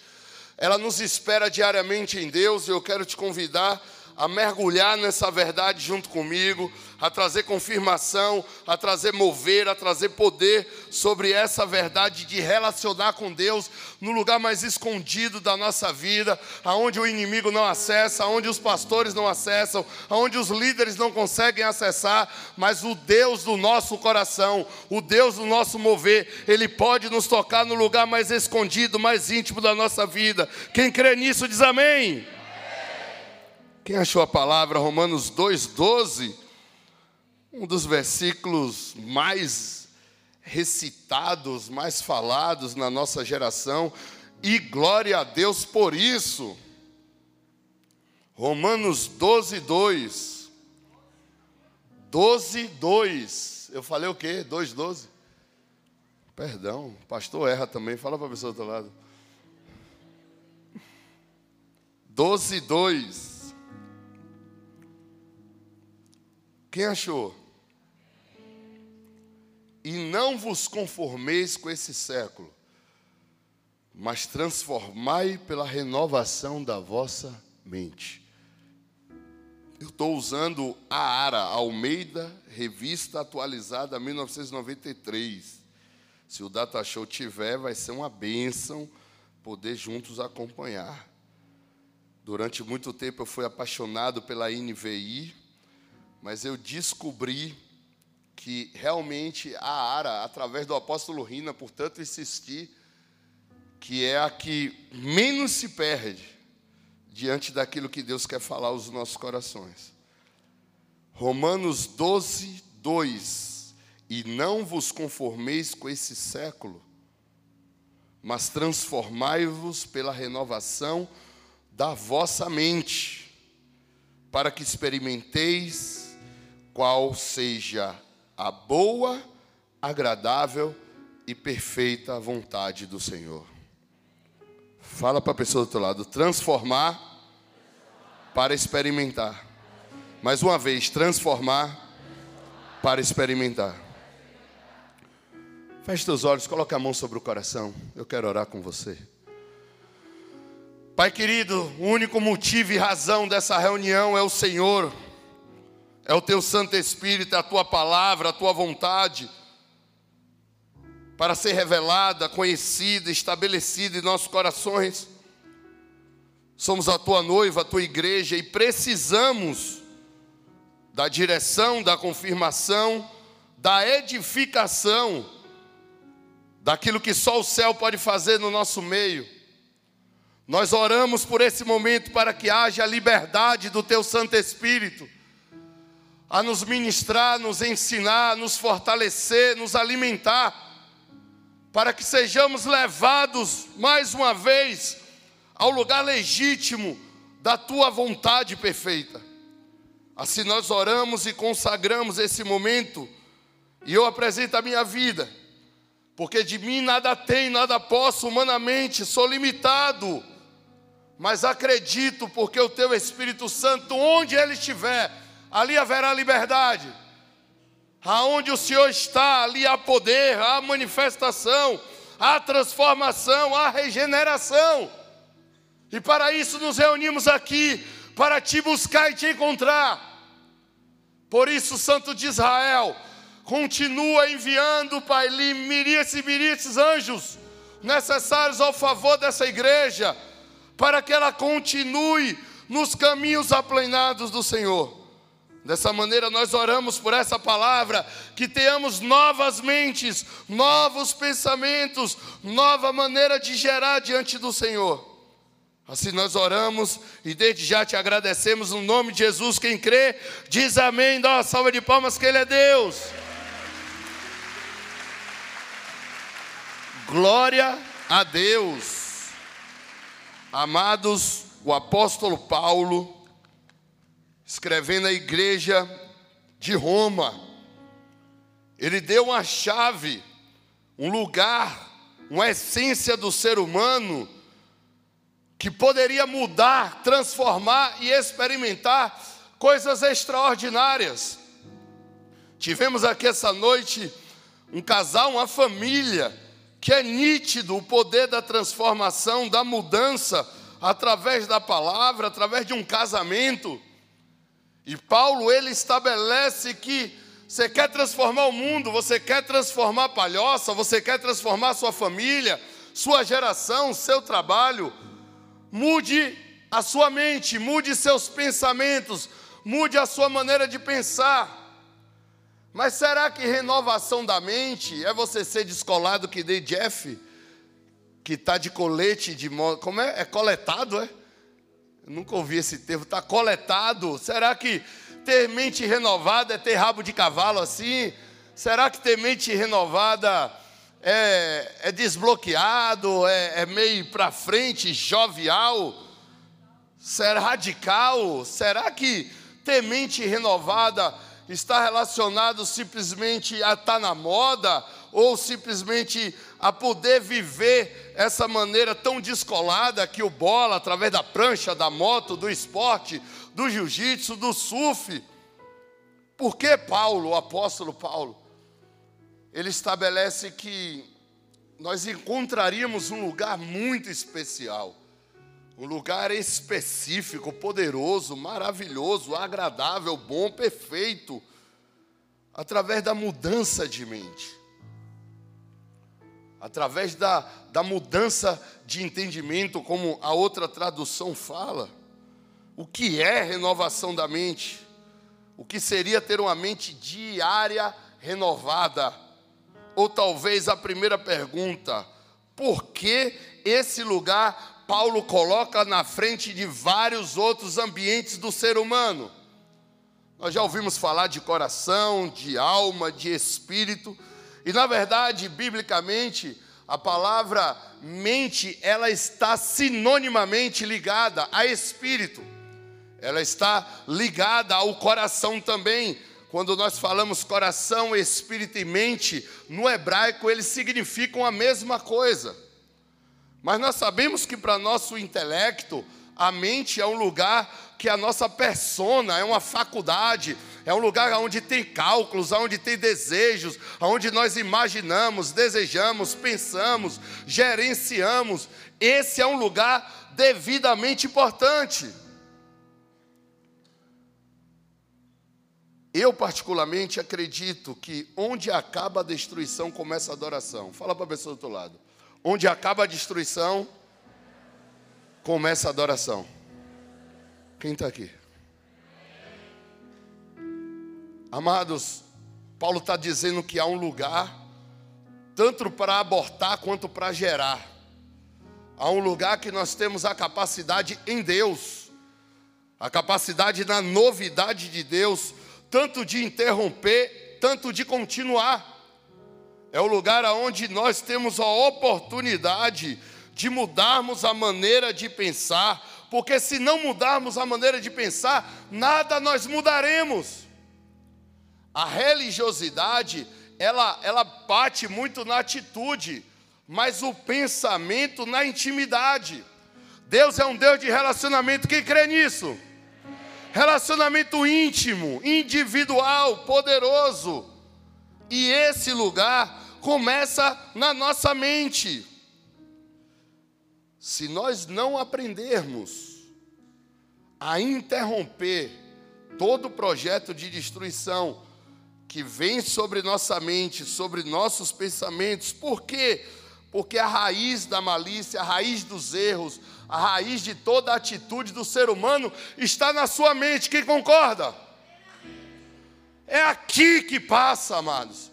ela nos espera diariamente em Deus, e eu quero te convidar a mergulhar nessa verdade junto comigo, a trazer confirmação, a trazer mover, a trazer poder sobre essa verdade de relacionar com Deus no lugar mais escondido da nossa vida, aonde o inimigo não acessa, aonde os pastores não acessam, aonde os líderes não conseguem acessar, mas o Deus do nosso coração, o Deus do nosso mover, ele pode nos tocar no lugar mais escondido, mais íntimo da nossa vida. Quem crê nisso diz amém. Quem achou a palavra Romanos 2,12? Um dos versículos mais recitados, mais falados na nossa geração, e glória a Deus por isso. Romanos 12, 2. 12, 2. Eu falei o quê? 2, 12? Perdão, pastor erra também. Fala para a pessoa do outro lado. 12, 2. Quem achou? E não vos conformeis com esse século, mas transformai pela renovação da vossa mente. Eu estou usando a ARA, Almeida, revista atualizada 1993. Se o Data Show tiver, vai ser uma bênção poder juntos acompanhar. Durante muito tempo eu fui apaixonado pela NVI, mas eu descobri que realmente a Ara, através do apóstolo Rina, portanto insistir, que é a que menos se perde diante daquilo que Deus quer falar aos nossos corações. Romanos 12, 2: E não vos conformeis com esse século, mas transformai-vos pela renovação da vossa mente, para que experimenteis qual seja a boa, agradável e perfeita vontade do Senhor. Fala para a pessoa do outro lado, transformar para experimentar. Mais uma vez, transformar para experimentar. Feche seus olhos, coloque a mão sobre o coração. Eu quero orar com você. Pai querido, o único motivo e razão dessa reunião é o Senhor é o teu Santo Espírito, é a tua palavra, a tua vontade, para ser revelada, conhecida, estabelecida em nossos corações. Somos a tua noiva, a tua igreja e precisamos da direção, da confirmação, da edificação, daquilo que só o céu pode fazer no nosso meio. Nós oramos por esse momento para que haja liberdade do teu Santo Espírito a nos ministrar, nos ensinar, nos fortalecer, nos alimentar, para que sejamos levados mais uma vez ao lugar legítimo da tua vontade perfeita. Assim nós oramos e consagramos esse momento, e eu apresento a minha vida, porque de mim nada tem, nada posso humanamente, sou limitado, mas acredito, porque o teu Espírito Santo, onde ele estiver, ali haverá liberdade. Aonde o Senhor está, ali há poder, há manifestação, há transformação, há regeneração. E para isso nos reunimos aqui, para te buscar e te encontrar. Por isso, Santo de Israel, continua enviando, Pai, miríades e miríades anjos necessários ao favor dessa igreja, para que ela continue nos caminhos aplainados do Senhor. Dessa maneira, nós oramos por essa palavra, que tenhamos novas mentes, novos pensamentos, nova maneira de gerar diante do Senhor. Assim nós oramos e desde já te agradecemos no nome de Jesus. Quem crê, diz amém. Dá uma salva de palmas que Ele é Deus. Glória a Deus. Amados, o apóstolo Paulo, escrevendo à igreja de Roma, ele deu uma chave, um lugar, uma essência do ser humano que poderia mudar, transformar e experimentar coisas extraordinárias. Tivemos aqui essa noite um casal, uma família, que é nítido o poder da transformação, da mudança, através da palavra, através de um casamento. E Paulo, ele estabelece que você quer transformar o mundo, você quer transformar a palhoça, você quer transformar sua família, sua geração, seu trabalho, Mude a sua mente, mude seus pensamentos, mude a sua maneira de pensar. Mas será que renovação da mente é você ser descolado que nem Jeff, que está de colete de. Como é? É coletado, é? Eu nunca ouvi esse termo, está coletado. Será que ter mente renovada é ter rabo de cavalo assim? Será que ter mente renovada é, é desbloqueado, é, é meio para frente, jovial? Será radical? Será que ter mente renovada está relacionado simplesmente a estar tá na moda ou simplesmente a poder viver essa maneira tão descolada que o bola, através da prancha, da moto, do esporte, do jiu-jitsu, do surf? Por que Paulo, o apóstolo Paulo, ele estabelece que nós encontraríamos um lugar muito especial, um lugar específico, poderoso, maravilhoso, agradável, bom, perfeito, através da mudança de mente, através da, da mudança de entendimento, como a outra tradução fala. O que é renovação da mente? O que seria ter uma mente diária renovada? Ou talvez a primeira pergunta: por que esse lugar Paulo coloca na frente de vários outros ambientes do ser humano? Nós já ouvimos falar de coração, de alma, de espírito, e na verdade, biblicamente, a palavra mente, ela está sinonimamente ligada a espírito. Ela está ligada ao coração também, quando nós falamos coração, espírito e mente, no hebraico eles significam a mesma coisa. Mas nós sabemos que para nosso intelecto, a mente é um lugar que a nossa persona é uma faculdade, é um lugar onde tem cálculos, onde tem desejos, onde nós imaginamos, desejamos, pensamos, gerenciamos. Esse é um lugar devidamente importante. Eu, particularmente, acredito que onde acaba a destruição, começa a adoração. Fala para a pessoa do outro lado. Onde acaba a destruição, começa a adoração. Quem está aqui? Amados, Paulo está dizendo que há um lugar, tanto para abortar quanto para gerar. Há um lugar que nós temos a capacidade em Deus, a capacidade na novidade de Deus tanto de interromper, tanto de continuar. É o lugar onde nós temos a oportunidade de mudarmos a maneira de pensar, porque se não mudarmos a maneira de pensar, nada nós mudaremos. A religiosidade, ela, ela bate muito na atitude, mas o pensamento na intimidade. Deus é um Deus de relacionamento, quem crê nisso? Relacionamento íntimo, individual, poderoso. E esse lugar começa na nossa mente. Se nós não aprendermos a interromper todo projeto de destruição que vem sobre nossa mente, sobre nossos pensamentos, por quê? Porque a raiz da malícia, a raiz dos erros, a raiz de toda a atitude do ser humano está na sua mente. Quem concorda? É aqui que passa, amados.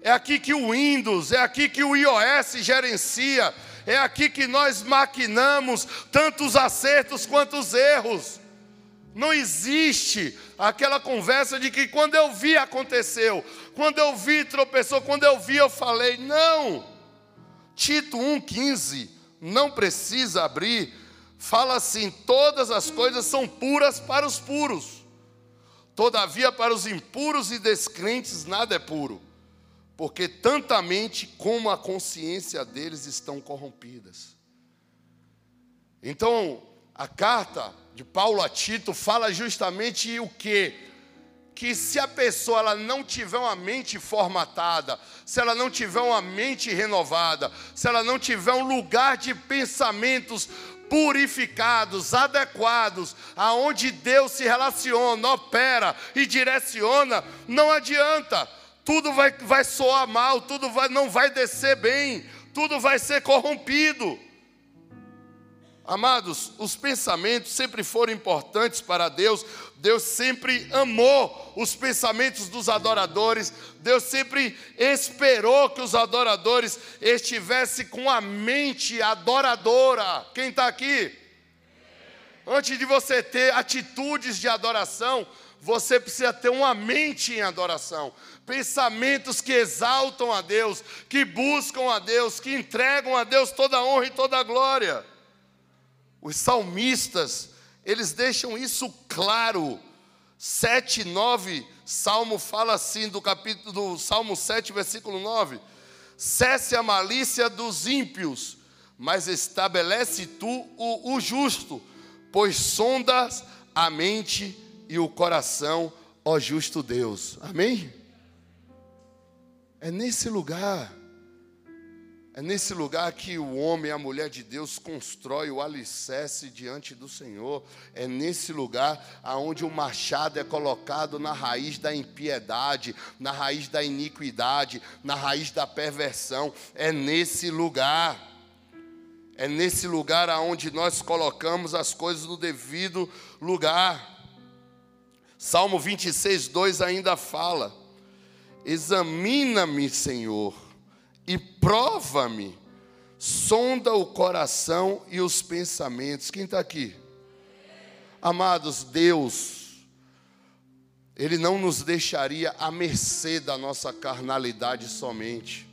É aqui que o Windows, é aqui que o iOS gerencia, é aqui que nós maquinamos tanto os acertos quanto os erros. Não existe aquela conversa de que quando eu vi aconteceu, quando eu vi tropeçou, quando eu vi eu falei. Não. Tito 1,15, não precisa abrir, fala assim: todas as coisas são puras para os puros, todavia para os impuros e descrentes nada é puro porque tanto a mente como a consciência deles estão corrompidas. Então, a carta de Paulo a Tito fala justamente o que? Que se a pessoa ela não tiver uma mente formatada, se ela não tiver uma mente renovada, se ela não tiver um lugar de pensamentos purificados, adequados, aonde Deus se relaciona, opera e direciona, não adianta tudo vai, vai soar mal, tudo vai, não vai descer bem, tudo vai ser corrompido. Amados, os pensamentos sempre foram importantes para Deus, Deus sempre amou os pensamentos dos adoradores, Deus sempre esperou que os adoradores estivessem com a mente adoradora. Quem está aqui? Antes de você ter atitudes de adoração, você precisa ter uma mente em adoração pensamentos que exaltam a Deus, que buscam a Deus, que entregam a Deus toda a honra e toda a glória. Os salmistas, eles deixam isso claro. 7, 9, Salmo fala assim, do capítulo do Salmo 7, versículo 9: Cesse a malícia dos ímpios, mas estabelece tu o, o justo, pois sondas a mente e o coração, ó justo Deus. Amém? É nesse lugar, é nesse lugar que o homem e a mulher de Deus constrói o alicerce diante do Senhor. É nesse lugar aonde o machado é colocado na raiz da impiedade, na raiz da iniquidade, na raiz da perversão. É nesse lugar. É nesse lugar aonde nós colocamos as coisas no devido lugar. Salmo 26, 2 ainda fala: Examina-me, Senhor, e prova-me, sonda o coração e os pensamentos. Quem está aqui? Amados, Deus, Ele não nos deixaria à mercê da nossa carnalidade somente.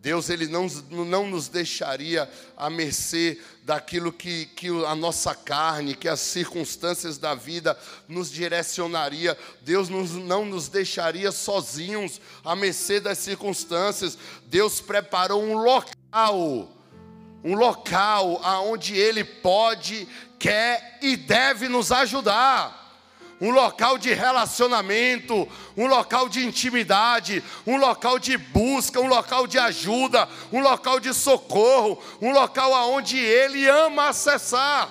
Deus ele não, não nos deixaria à mercê daquilo que, que a nossa carne, que as circunstâncias da vida nos direcionaria. Deus nos, não nos deixaria sozinhos à mercê das circunstâncias. Deus preparou um local, um local aonde Ele pode, quer e deve nos ajudar um local de relacionamento, um local de intimidade, um local de busca, um local de ajuda, um local de socorro, um local aonde ele ama acessar.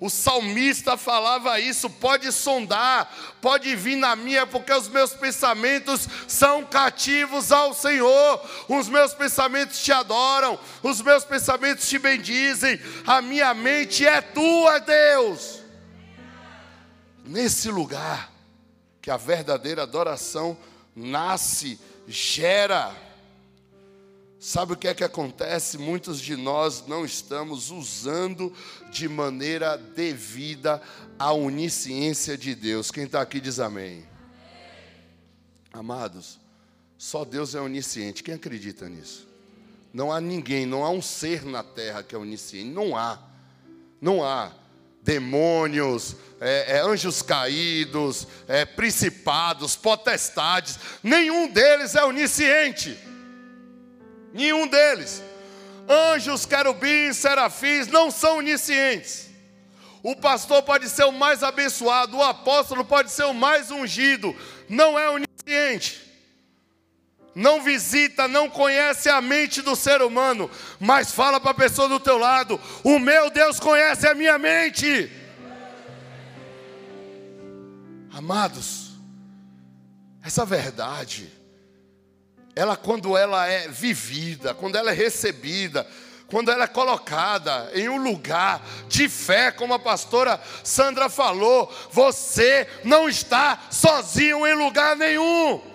O salmista falava isso, pode sondar, pode vir na minha, porque os meus pensamentos são cativos ao Senhor. Os meus pensamentos te adoram, os meus pensamentos te bendizem. A minha mente é tua, Deus nesse lugar que a verdadeira adoração nasce, gera. Sabe o que é que acontece? Muitos de nós não estamos usando de maneira devida a onisciência de Deus. Quem está aqui diz amém. Amados, Só Deus é onisciente. Quem acredita nisso? Não há ninguém, não há um ser na terra que é onisciente. Não há. Não há. Demônios, é, é, anjos caídos, é, principados, potestades. Nenhum deles é onisciente. Nenhum deles. Anjos, querubins, serafins não são oniscientes. O pastor pode ser o mais abençoado, o apóstolo pode ser o mais ungido, não é onisciente. Não visita, não conhece a mente do ser humano, mas fala para a pessoa do teu lado: o meu Deus conhece a minha mente. Amados, essa verdade, ela quando ela é vivida, quando ela é recebida, quando ela é colocada em um lugar de fé, como a pastora Sandra falou, você não está sozinho em lugar nenhum.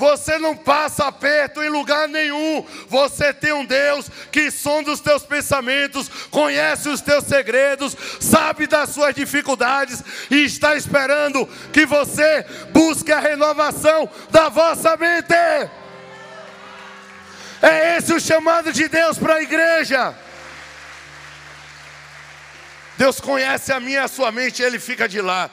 Você não passa aperto em lugar nenhum. Você tem um Deus que sonda os teus pensamentos, conhece os teus segredos, sabe das suas dificuldades e está esperando que você busque a renovação da vossa mente. É esse o chamado de Deus para a igreja. Deus conhece a minha e a sua mente, Ele fica de lá.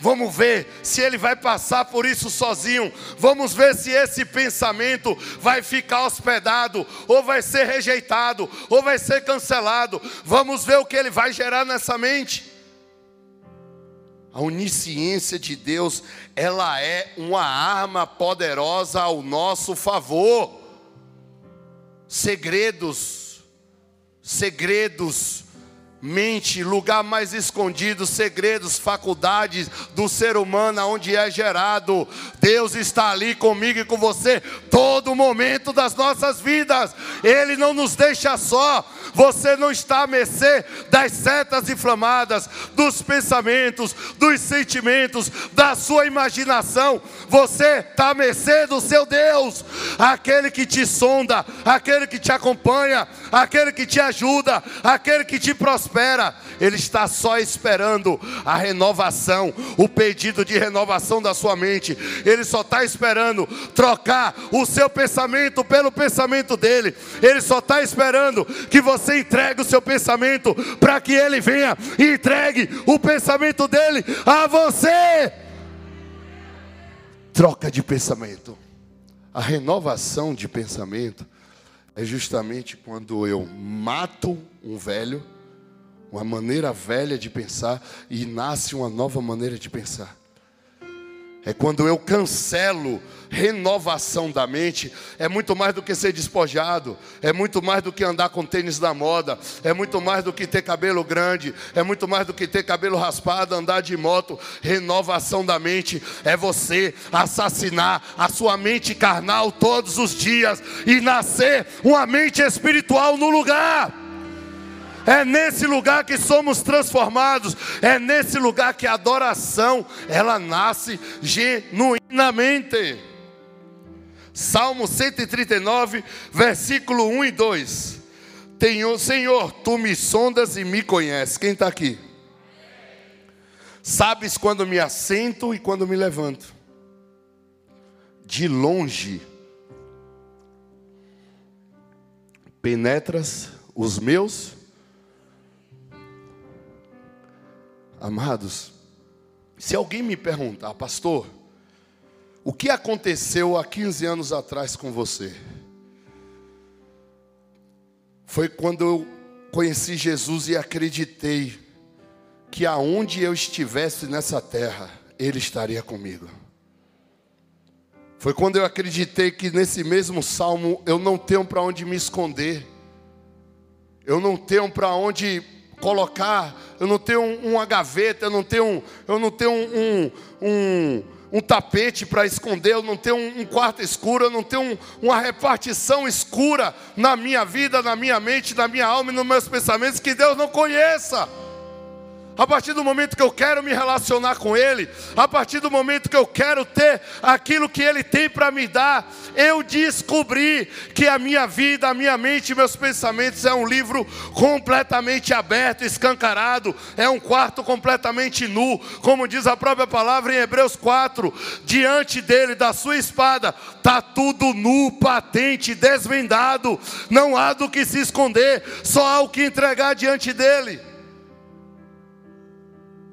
Vamos ver se ele vai passar por isso sozinho. Vamos ver se esse pensamento vai ficar hospedado, ou vai ser rejeitado, ou vai ser cancelado. Vamos ver o que ele vai gerar nessa mente. A onisciência de Deus, ela é uma arma poderosa ao nosso favor. Segredos, segredos mente, lugar mais escondido, segredos, faculdades do ser humano, onde é gerado. Deus está ali comigo e com você todo momento das nossas vidas. Ele não nos deixa só. Você não está a mercê das setas inflamadas, dos pensamentos, dos sentimentos, da sua imaginação. Você está a mercê do seu Deus, aquele que te sonda, aquele que te acompanha, aquele que te ajuda, aquele que te prospera espera, Ele está só esperando a renovação, o pedido de renovação da sua mente. Ele só está esperando trocar o seu pensamento pelo pensamento dele. Ele só está esperando que você entregue o seu pensamento para que ele venha e entregue o pensamento dele a você. Troca de pensamento. A renovação de pensamento é justamente quando eu mato um velho uma maneira velha de pensar e nasce uma nova maneira de pensar. É quando eu cancelo renovação da mente, é muito mais do que ser despojado, é muito mais do que andar com tênis da moda, é muito mais do que ter cabelo grande, é muito mais do que ter cabelo raspado, andar de moto. Renovação da mente é você assassinar a sua mente carnal todos os dias e nascer uma mente espiritual no lugar. É nesse lugar que somos transformados, é nesse lugar que a adoração ela nasce genuinamente. Salmo 139, versículo 1 e 2. Tenho, Senhor, tu me sondas e me conheces. Quem está aqui? Sabes quando me assento e quando me levanto. De longe penetras os meus Amados, se alguém me perguntar, pastor, o que aconteceu há 15 anos atrás com você? Foi quando eu conheci Jesus e acreditei que aonde eu estivesse nessa terra, Ele estaria comigo. Foi quando eu acreditei que nesse mesmo salmo eu não tenho para onde me esconder, eu não tenho para onde colocar, eu não tenho uma gaveta, eu não tenho, eu não tenho um, um, um tapete para esconder, eu não tenho um, quarto escuro, eu não tenho uma repartição escura na minha vida, na minha mente, na minha alma e nos meus pensamentos que Deus não conheça. A partir do momento que eu quero me relacionar com Ele, a partir do momento que eu quero ter aquilo que Ele tem para me dar, eu descobri que a minha vida, a minha mente meus pensamentos é um livro completamente aberto, escancarado, é um quarto completamente nu, como diz a própria palavra em Hebreus 4, diante dele, da sua espada, está tudo nu, patente, desvendado, não há do que se esconder, só há o que entregar diante dele.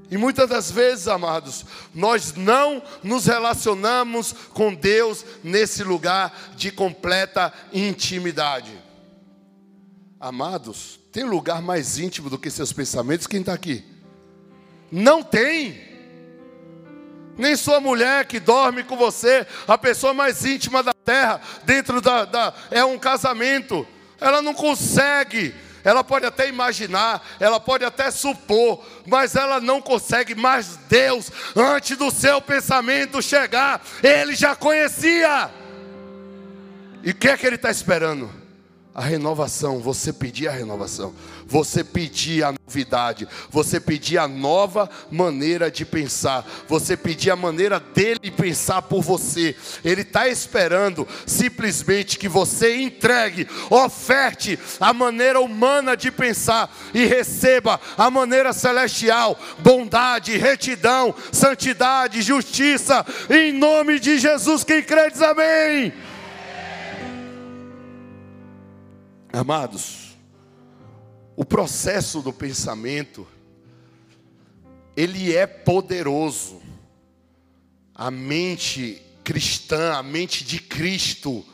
E muitas das vezes, amados, nós não nos relacionamos com Deus nesse lugar de completa intimidade. Amados, tem lugar mais íntimo do que seus pensamentos? Quem está aqui? Não tem. Nem sua mulher que dorme com você, a pessoa mais íntima da terra, dentro da, da é um casamento. Ela não consegue ela pode até imaginar, ela pode até supor, mas ela não consegue. Mas Deus, antes do seu pensamento chegar, Ele já conhecia. E o que é que Ele está esperando? A renovação, você pedir a renovação você pedir a novidade, você pedir a nova maneira de pensar, você pedir a maneira dele pensar por você. Ele está esperando simplesmente que você entregue, oferte a maneira humana de pensar e receba a maneira celestial, bondade, retidão, santidade, justiça, em nome de Jesus. Quem crê diz amém. Amados, o processo do pensamento, ele é poderoso. A mente cristã, a mente de Cristo,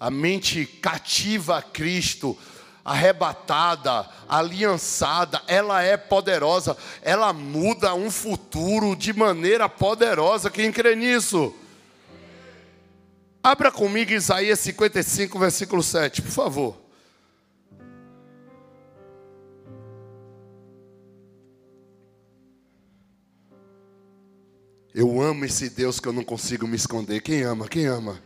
a mente cativa a Cristo, arrebatada, aliançada, ela é poderosa, ela muda um futuro de maneira poderosa. Quem crê nisso? Abra comigo Isaías 55, versículo 7, por favor. Eu amo esse Deus que eu não consigo me esconder. Quem ama? Quem ama?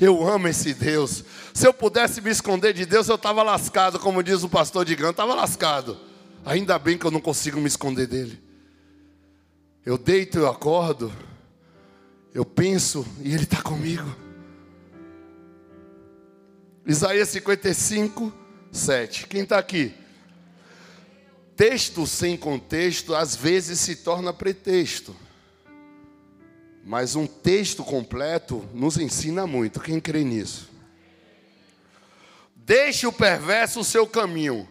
Eu amo esse Deus. Se eu pudesse me esconder de Deus, eu estava lascado, como diz o pastor Digão, estava lascado. Ainda bem que eu não consigo me esconder dele. Eu deito, eu acordo, eu penso e ele está comigo. Isaías 55, 7. Quem está aqui? Texto sem contexto às vezes se torna pretexto. Mas um texto completo nos ensina muito. Quem crê nisso? Deixe o perverso o seu caminho.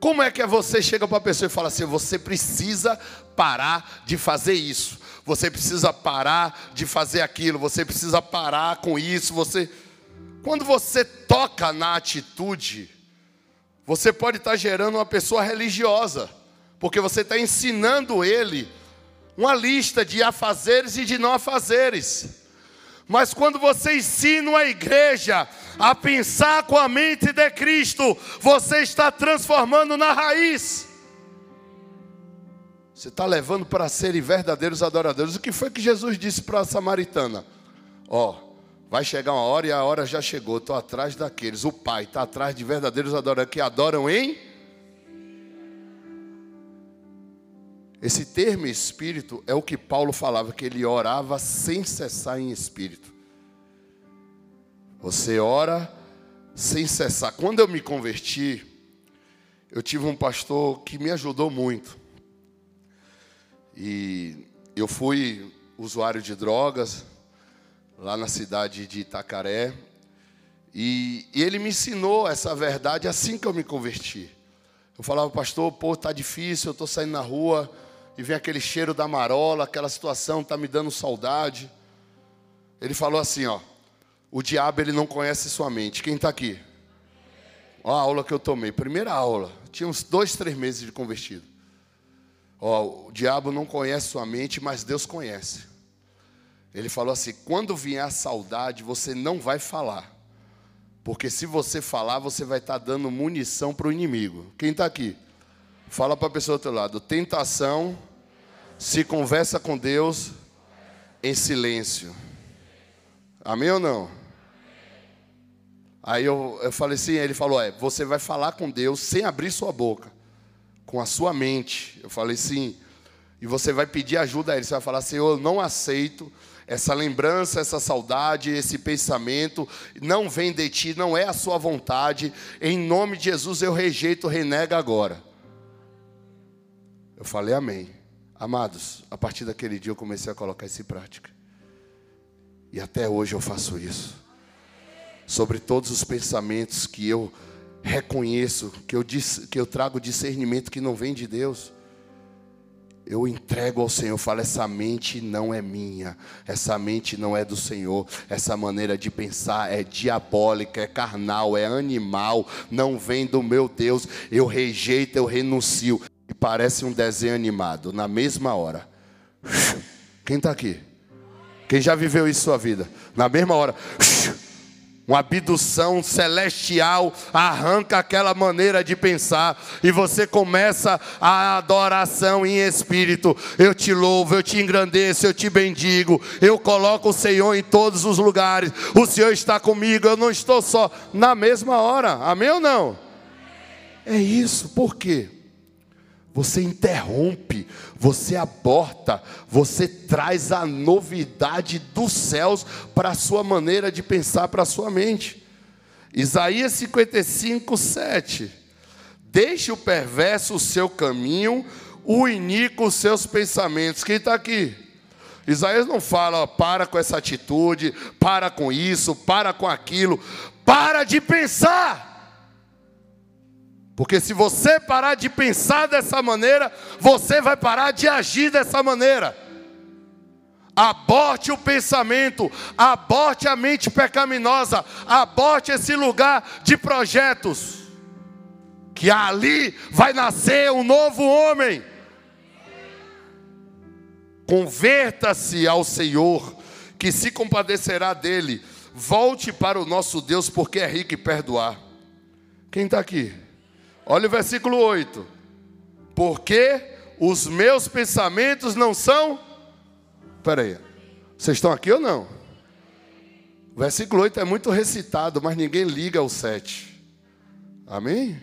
Como é que você chega para a pessoa e fala assim: você precisa parar de fazer isso, você precisa parar de fazer aquilo, você precisa parar com isso. Você, quando você toca na atitude, você pode estar gerando uma pessoa religiosa, porque você está ensinando ele uma lista de afazeres e de não afazeres. Mas quando você ensina a igreja a pensar com a mente de Cristo, você está transformando na raiz. Você está levando para serem verdadeiros adoradores. O que foi que Jesus disse para a samaritana? Ó, oh, vai chegar uma hora e a hora já chegou. Estou atrás daqueles. O Pai está atrás de verdadeiros adoradores que adoram em Esse termo espírito é o que Paulo falava, que ele orava sem cessar em espírito. Você ora sem cessar. Quando eu me converti, eu tive um pastor que me ajudou muito. E eu fui usuário de drogas lá na cidade de Itacaré. E, e ele me ensinou essa verdade assim que eu me converti. Eu falava, pastor, pô, tá difícil, eu estou saindo na rua, e vem aquele cheiro da marola, aquela situação está me dando saudade. Ele falou assim, ó, o diabo ele não conhece sua mente. Quem está aqui? Ó, a aula que eu tomei, primeira aula, tinha uns dois, três meses de convertido. Ó, o diabo não conhece sua mente, mas Deus conhece. Ele falou assim: quando vier a saudade, você não vai falar. Porque se você falar, você vai estar tá dando munição para o inimigo. Quem está aqui? Fala para a pessoa do outro lado. Tentação se conversa com Deus em silêncio. Amém ou não? Aí eu, eu falei assim, ele falou, é, você vai falar com Deus sem abrir sua boca. com a sua mente. Eu falei sim. E você vai pedir ajuda a Ele. Você vai falar, Senhor, eu não aceito essa lembrança, essa saudade, esse pensamento. Não vem de ti, não é a sua vontade. Em nome de Jesus eu rejeito, renega agora. Eu falei amém. Amados, a partir daquele dia eu comecei a colocar isso em prática. E até hoje eu faço isso. Sobre todos os pensamentos que eu reconheço, que eu, que eu trago discernimento que não vem de Deus. Eu entrego ao Senhor, falo, essa mente não é minha, essa mente não é do Senhor, essa maneira de pensar é diabólica, é carnal, é animal, não vem do meu Deus, eu rejeito, eu renuncio. Parece um desenho animado, na mesma hora. Quem está aqui? Quem já viveu isso sua vida? Na mesma hora. Uma abdução celestial arranca aquela maneira de pensar e você começa a adoração em espírito. Eu te louvo, eu te engrandeço, eu te bendigo. Eu coloco o Senhor em todos os lugares. O Senhor está comigo, eu não estou só. Na mesma hora, amém ou não? É isso, por quê? Você interrompe, você aborta, você traz a novidade dos céus para a sua maneira de pensar, para a sua mente. Isaías 55, 7. Deixe o perverso o seu caminho, o iníquo os seus pensamentos. Quem está aqui? Isaías não fala, ó, para com essa atitude, para com isso, para com aquilo. Para de pensar. Porque se você parar de pensar dessa maneira, você vai parar de agir dessa maneira. Aborte o pensamento, aborte a mente pecaminosa, aborte esse lugar de projetos. Que ali vai nascer um novo homem. Converta-se ao Senhor, que se compadecerá dele. Volte para o nosso Deus, porque é rico em perdoar. Quem está aqui? Olha o versículo 8. Porque os meus pensamentos não são. Espera aí. Vocês estão aqui ou não? O versículo 8 é muito recitado, mas ninguém liga ao 7. Amém?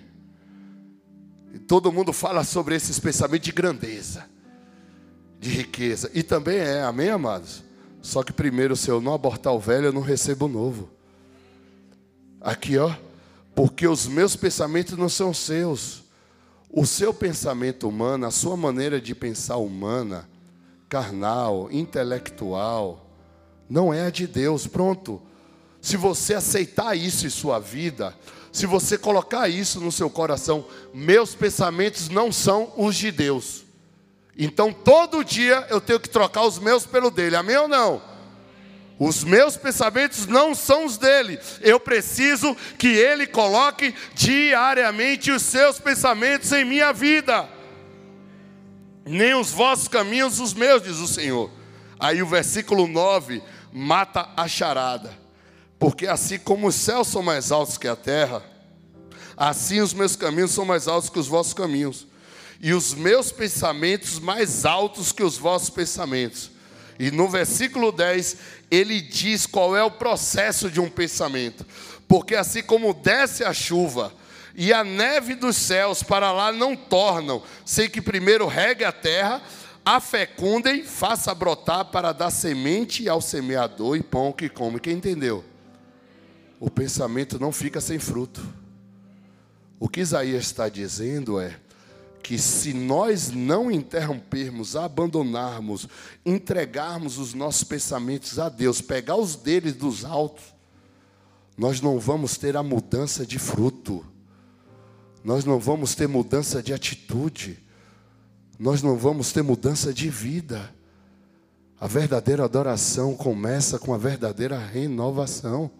E todo mundo fala sobre esses pensamentos de grandeza, de riqueza. E também é, amém, amados? Só que primeiro, se eu não abortar o velho, eu não recebo o novo. Aqui, ó. Porque os meus pensamentos não são seus. O seu pensamento humano, a sua maneira de pensar humana, carnal, intelectual, não é a de Deus. Pronto. Se você aceitar isso em sua vida, se você colocar isso no seu coração, meus pensamentos não são os de Deus. Então todo dia eu tenho que trocar os meus pelo dele. Amém ou não? Os meus pensamentos não são os dele. Eu preciso que ele coloque diariamente os seus pensamentos em minha vida. Nem os vossos caminhos, os meus, diz o Senhor. Aí o versículo 9 mata a charada. Porque assim como os céus são mais altos que a terra, assim os meus caminhos são mais altos que os vossos caminhos. E os meus pensamentos mais altos que os vossos pensamentos. E no versículo 10, ele diz qual é o processo de um pensamento. Porque assim como desce a chuva e a neve dos céus para lá não tornam, sem que primeiro regue a terra, a fecundem, faça brotar para dar semente ao semeador e pão que come. Quem entendeu? O pensamento não fica sem fruto. O que Isaías está dizendo é que se nós não interrompermos, abandonarmos, entregarmos os nossos pensamentos a Deus, pegar os deles dos altos, nós não vamos ter a mudança de fruto, nós não vamos ter mudança de atitude, nós não vamos ter mudança de vida. A verdadeira adoração começa com a verdadeira renovação.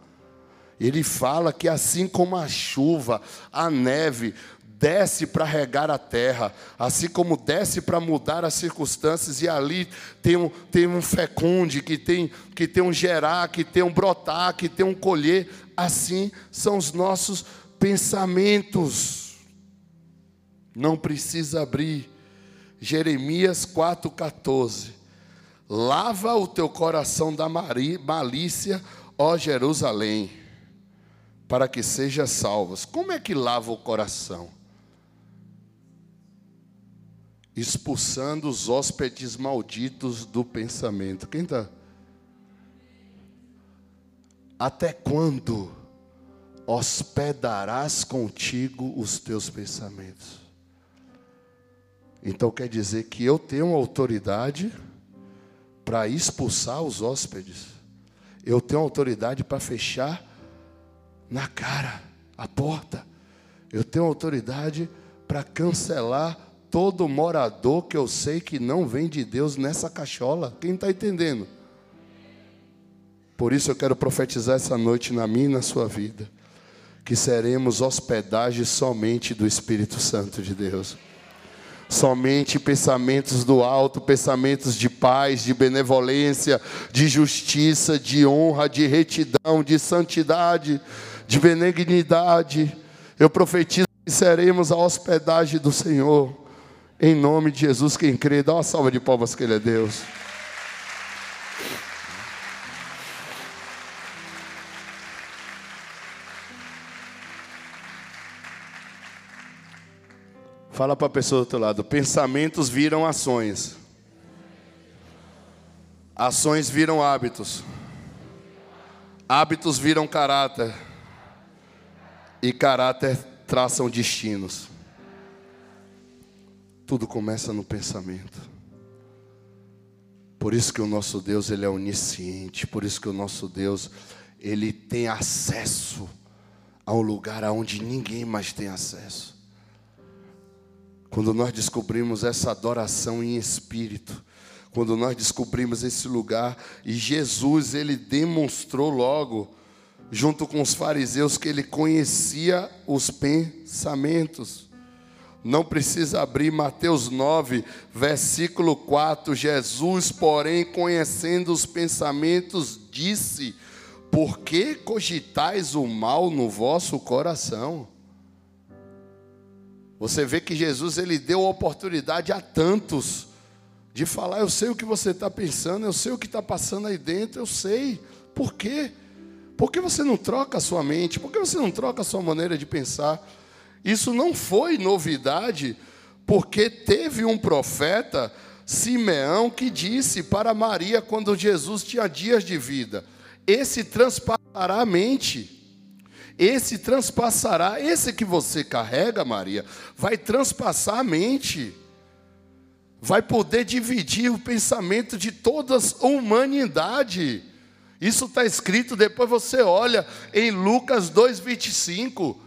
Ele fala que assim como a chuva, a neve, desce para regar a terra, assim como desce para mudar as circunstâncias, e ali tem um, tem um fecunde, que tem, que tem um gerar, que tem um brotar, que tem um colher, assim são os nossos pensamentos. Não precisa abrir. Jeremias 4,14. Lava o teu coração da malícia, ó Jerusalém, para que seja salvos. Como é que lava o coração? Expulsando os hóspedes malditos do pensamento. Quem está? Até quando hospedarás contigo os teus pensamentos? Então quer dizer que eu tenho autoridade para expulsar os hóspedes. Eu tenho autoridade para fechar na cara a porta. Eu tenho autoridade para cancelar todo morador que eu sei que não vem de Deus nessa cachola. Quem está entendendo? Por isso eu quero profetizar essa noite na minha e na sua vida, que seremos hospedagem somente do Espírito Santo de Deus. Somente pensamentos do alto, pensamentos de paz, de benevolência, de justiça, de honra, de retidão, de santidade, de benignidade. Eu profetizo que seremos a hospedagem do Senhor. Em nome de Jesus, quem crê, dá uma salva de palmas que Ele é Deus. Fala para a pessoa do outro lado: pensamentos viram ações, ações viram hábitos, hábitos viram caráter, e caráter traçam destinos. Tudo começa no pensamento. Por isso que o nosso Deus ele é onisciente, por isso que o nosso Deus ele tem acesso a um lugar aonde ninguém mais tem acesso. Quando nós descobrimos essa adoração em espírito, quando nós descobrimos esse lugar e Jesus ele demonstrou logo junto com os fariseus que ele conhecia os pensamentos. Não precisa abrir Mateus 9, versículo 4. Jesus, porém, conhecendo os pensamentos, disse: Por que cogitais o mal no vosso coração? Você vê que Jesus ele deu oportunidade a tantos de falar: Eu sei o que você está pensando, eu sei o que está passando aí dentro, eu sei. Por quê? Por que você não troca a sua mente? Por que você não troca a sua maneira de pensar? Isso não foi novidade, porque teve um profeta, Simeão, que disse para Maria, quando Jesus tinha dias de vida: Esse transpassará a mente. Esse transpassará, esse que você carrega, Maria, vai transpassar a mente. Vai poder dividir o pensamento de toda a humanidade. Isso está escrito, depois você olha em Lucas 2,25.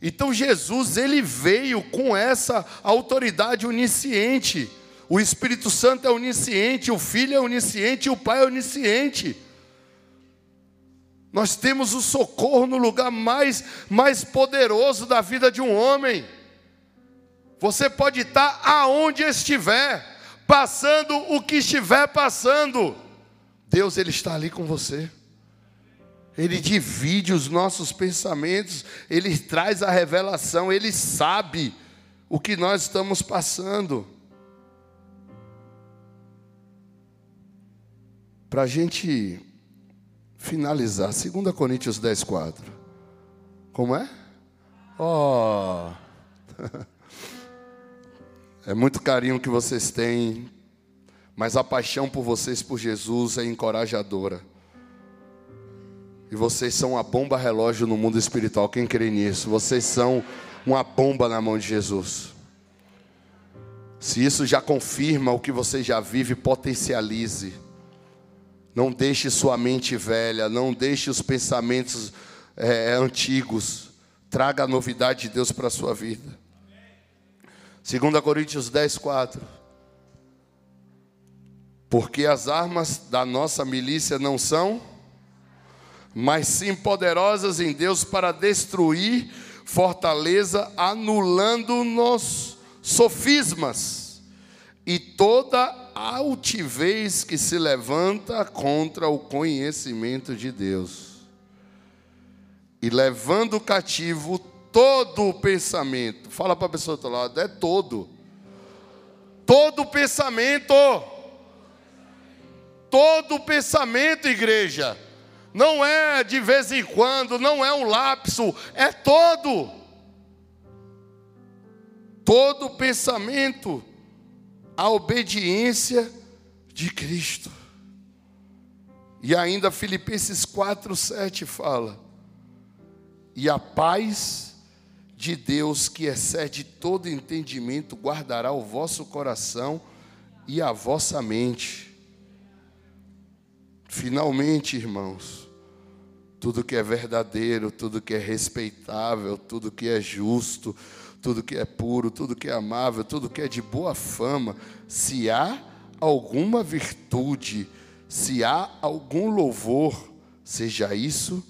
Então Jesus, ele veio com essa autoridade onisciente. O Espírito Santo é onisciente, o Filho é onisciente, o Pai é onisciente. Nós temos o socorro no lugar mais, mais poderoso da vida de um homem. Você pode estar aonde estiver, passando o que estiver passando. Deus ele está ali com você. Ele divide os nossos pensamentos, ele traz a revelação, ele sabe o que nós estamos passando. Para a gente finalizar, 2 Coríntios 10, 4. Como é? Oh! É muito carinho que vocês têm, mas a paixão por vocês por Jesus é encorajadora. E vocês são uma bomba relógio no mundo espiritual. Quem crê nisso? Vocês são uma bomba na mão de Jesus. Se isso já confirma o que você já vive, potencialize. Não deixe sua mente velha, não deixe os pensamentos é, antigos. Traga a novidade de Deus para a sua vida. 2 Coríntios 10, 4. Porque as armas da nossa milícia não são mas sim poderosas em Deus para destruir fortaleza, anulando-nos sofismas e toda altivez que se levanta contra o conhecimento de Deus. E levando cativo todo o pensamento. Fala para a pessoa do outro lado, é todo. Todo pensamento. Todo pensamento, igreja não é de vez em quando, não é um lapso, é todo. Todo pensamento a obediência de Cristo. E ainda Filipenses 4, 7 fala: E a paz de Deus, que excede todo entendimento, guardará o vosso coração e a vossa mente. Finalmente, irmãos, tudo que é verdadeiro, tudo que é respeitável, tudo que é justo, tudo que é puro, tudo que é amável, tudo que é de boa fama, se há alguma virtude, se há algum louvor, seja isso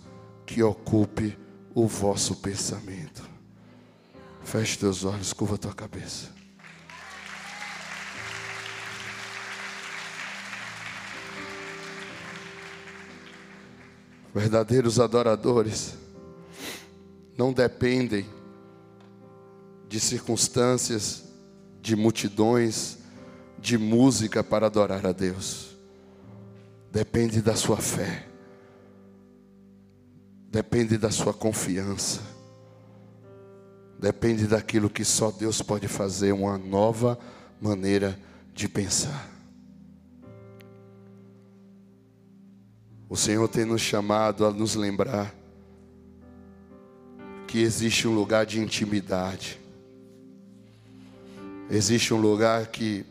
que ocupe o vosso pensamento. Feche teus olhos, curva tua cabeça. Verdadeiros adoradores não dependem de circunstâncias, de multidões, de música para adorar a Deus. Depende da sua fé. Depende da sua confiança. Depende daquilo que só Deus pode fazer, uma nova maneira de pensar. O Senhor tem nos chamado a nos lembrar que existe um lugar de intimidade. Existe um lugar que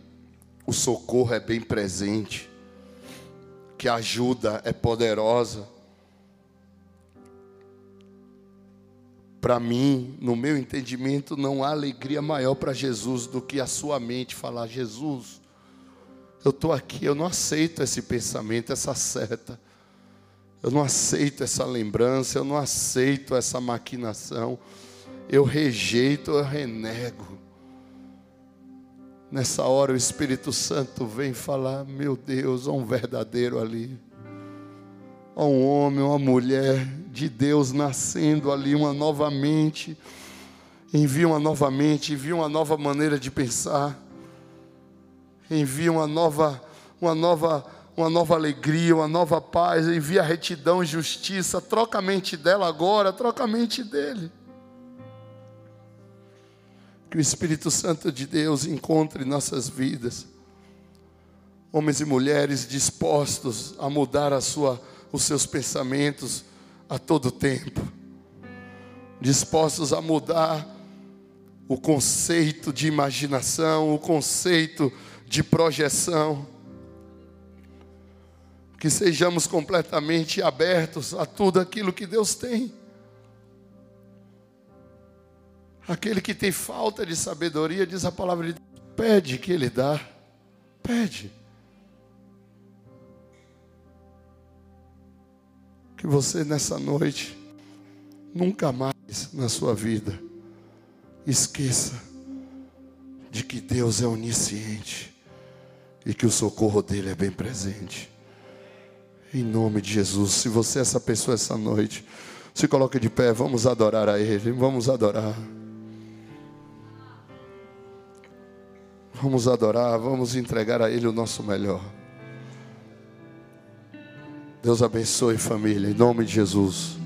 o socorro é bem presente, que a ajuda é poderosa. Para mim, no meu entendimento, não há alegria maior para Jesus do que a sua mente falar: Jesus, eu estou aqui, eu não aceito esse pensamento, essa seta. Eu não aceito essa lembrança, eu não aceito essa maquinação. Eu rejeito, eu renego. Nessa hora o Espírito Santo vem falar: Meu Deus, há um verdadeiro ali. Há um homem, uma mulher de Deus nascendo ali, uma nova mente. Envia uma nova mente, envia uma nova maneira de pensar. Envia uma nova, uma nova uma nova alegria, uma nova paz, envia retidão justiça, troca a mente dela agora, troca a mente dele. Que o Espírito Santo de Deus encontre nossas vidas, homens e mulheres dispostos a mudar a sua, os seus pensamentos a todo tempo, dispostos a mudar o conceito de imaginação, o conceito de projeção que sejamos completamente abertos a tudo aquilo que Deus tem. Aquele que tem falta de sabedoria, diz a palavra de Deus, pede que Ele dá. Pede. Que você nessa noite, nunca mais na sua vida, esqueça de que Deus é onisciente e que o socorro dele é bem presente. Em nome de Jesus. Se você é essa pessoa essa noite, se coloque de pé, vamos adorar a Ele. Vamos adorar. Vamos adorar, vamos entregar a Ele o nosso melhor. Deus abençoe família, em nome de Jesus.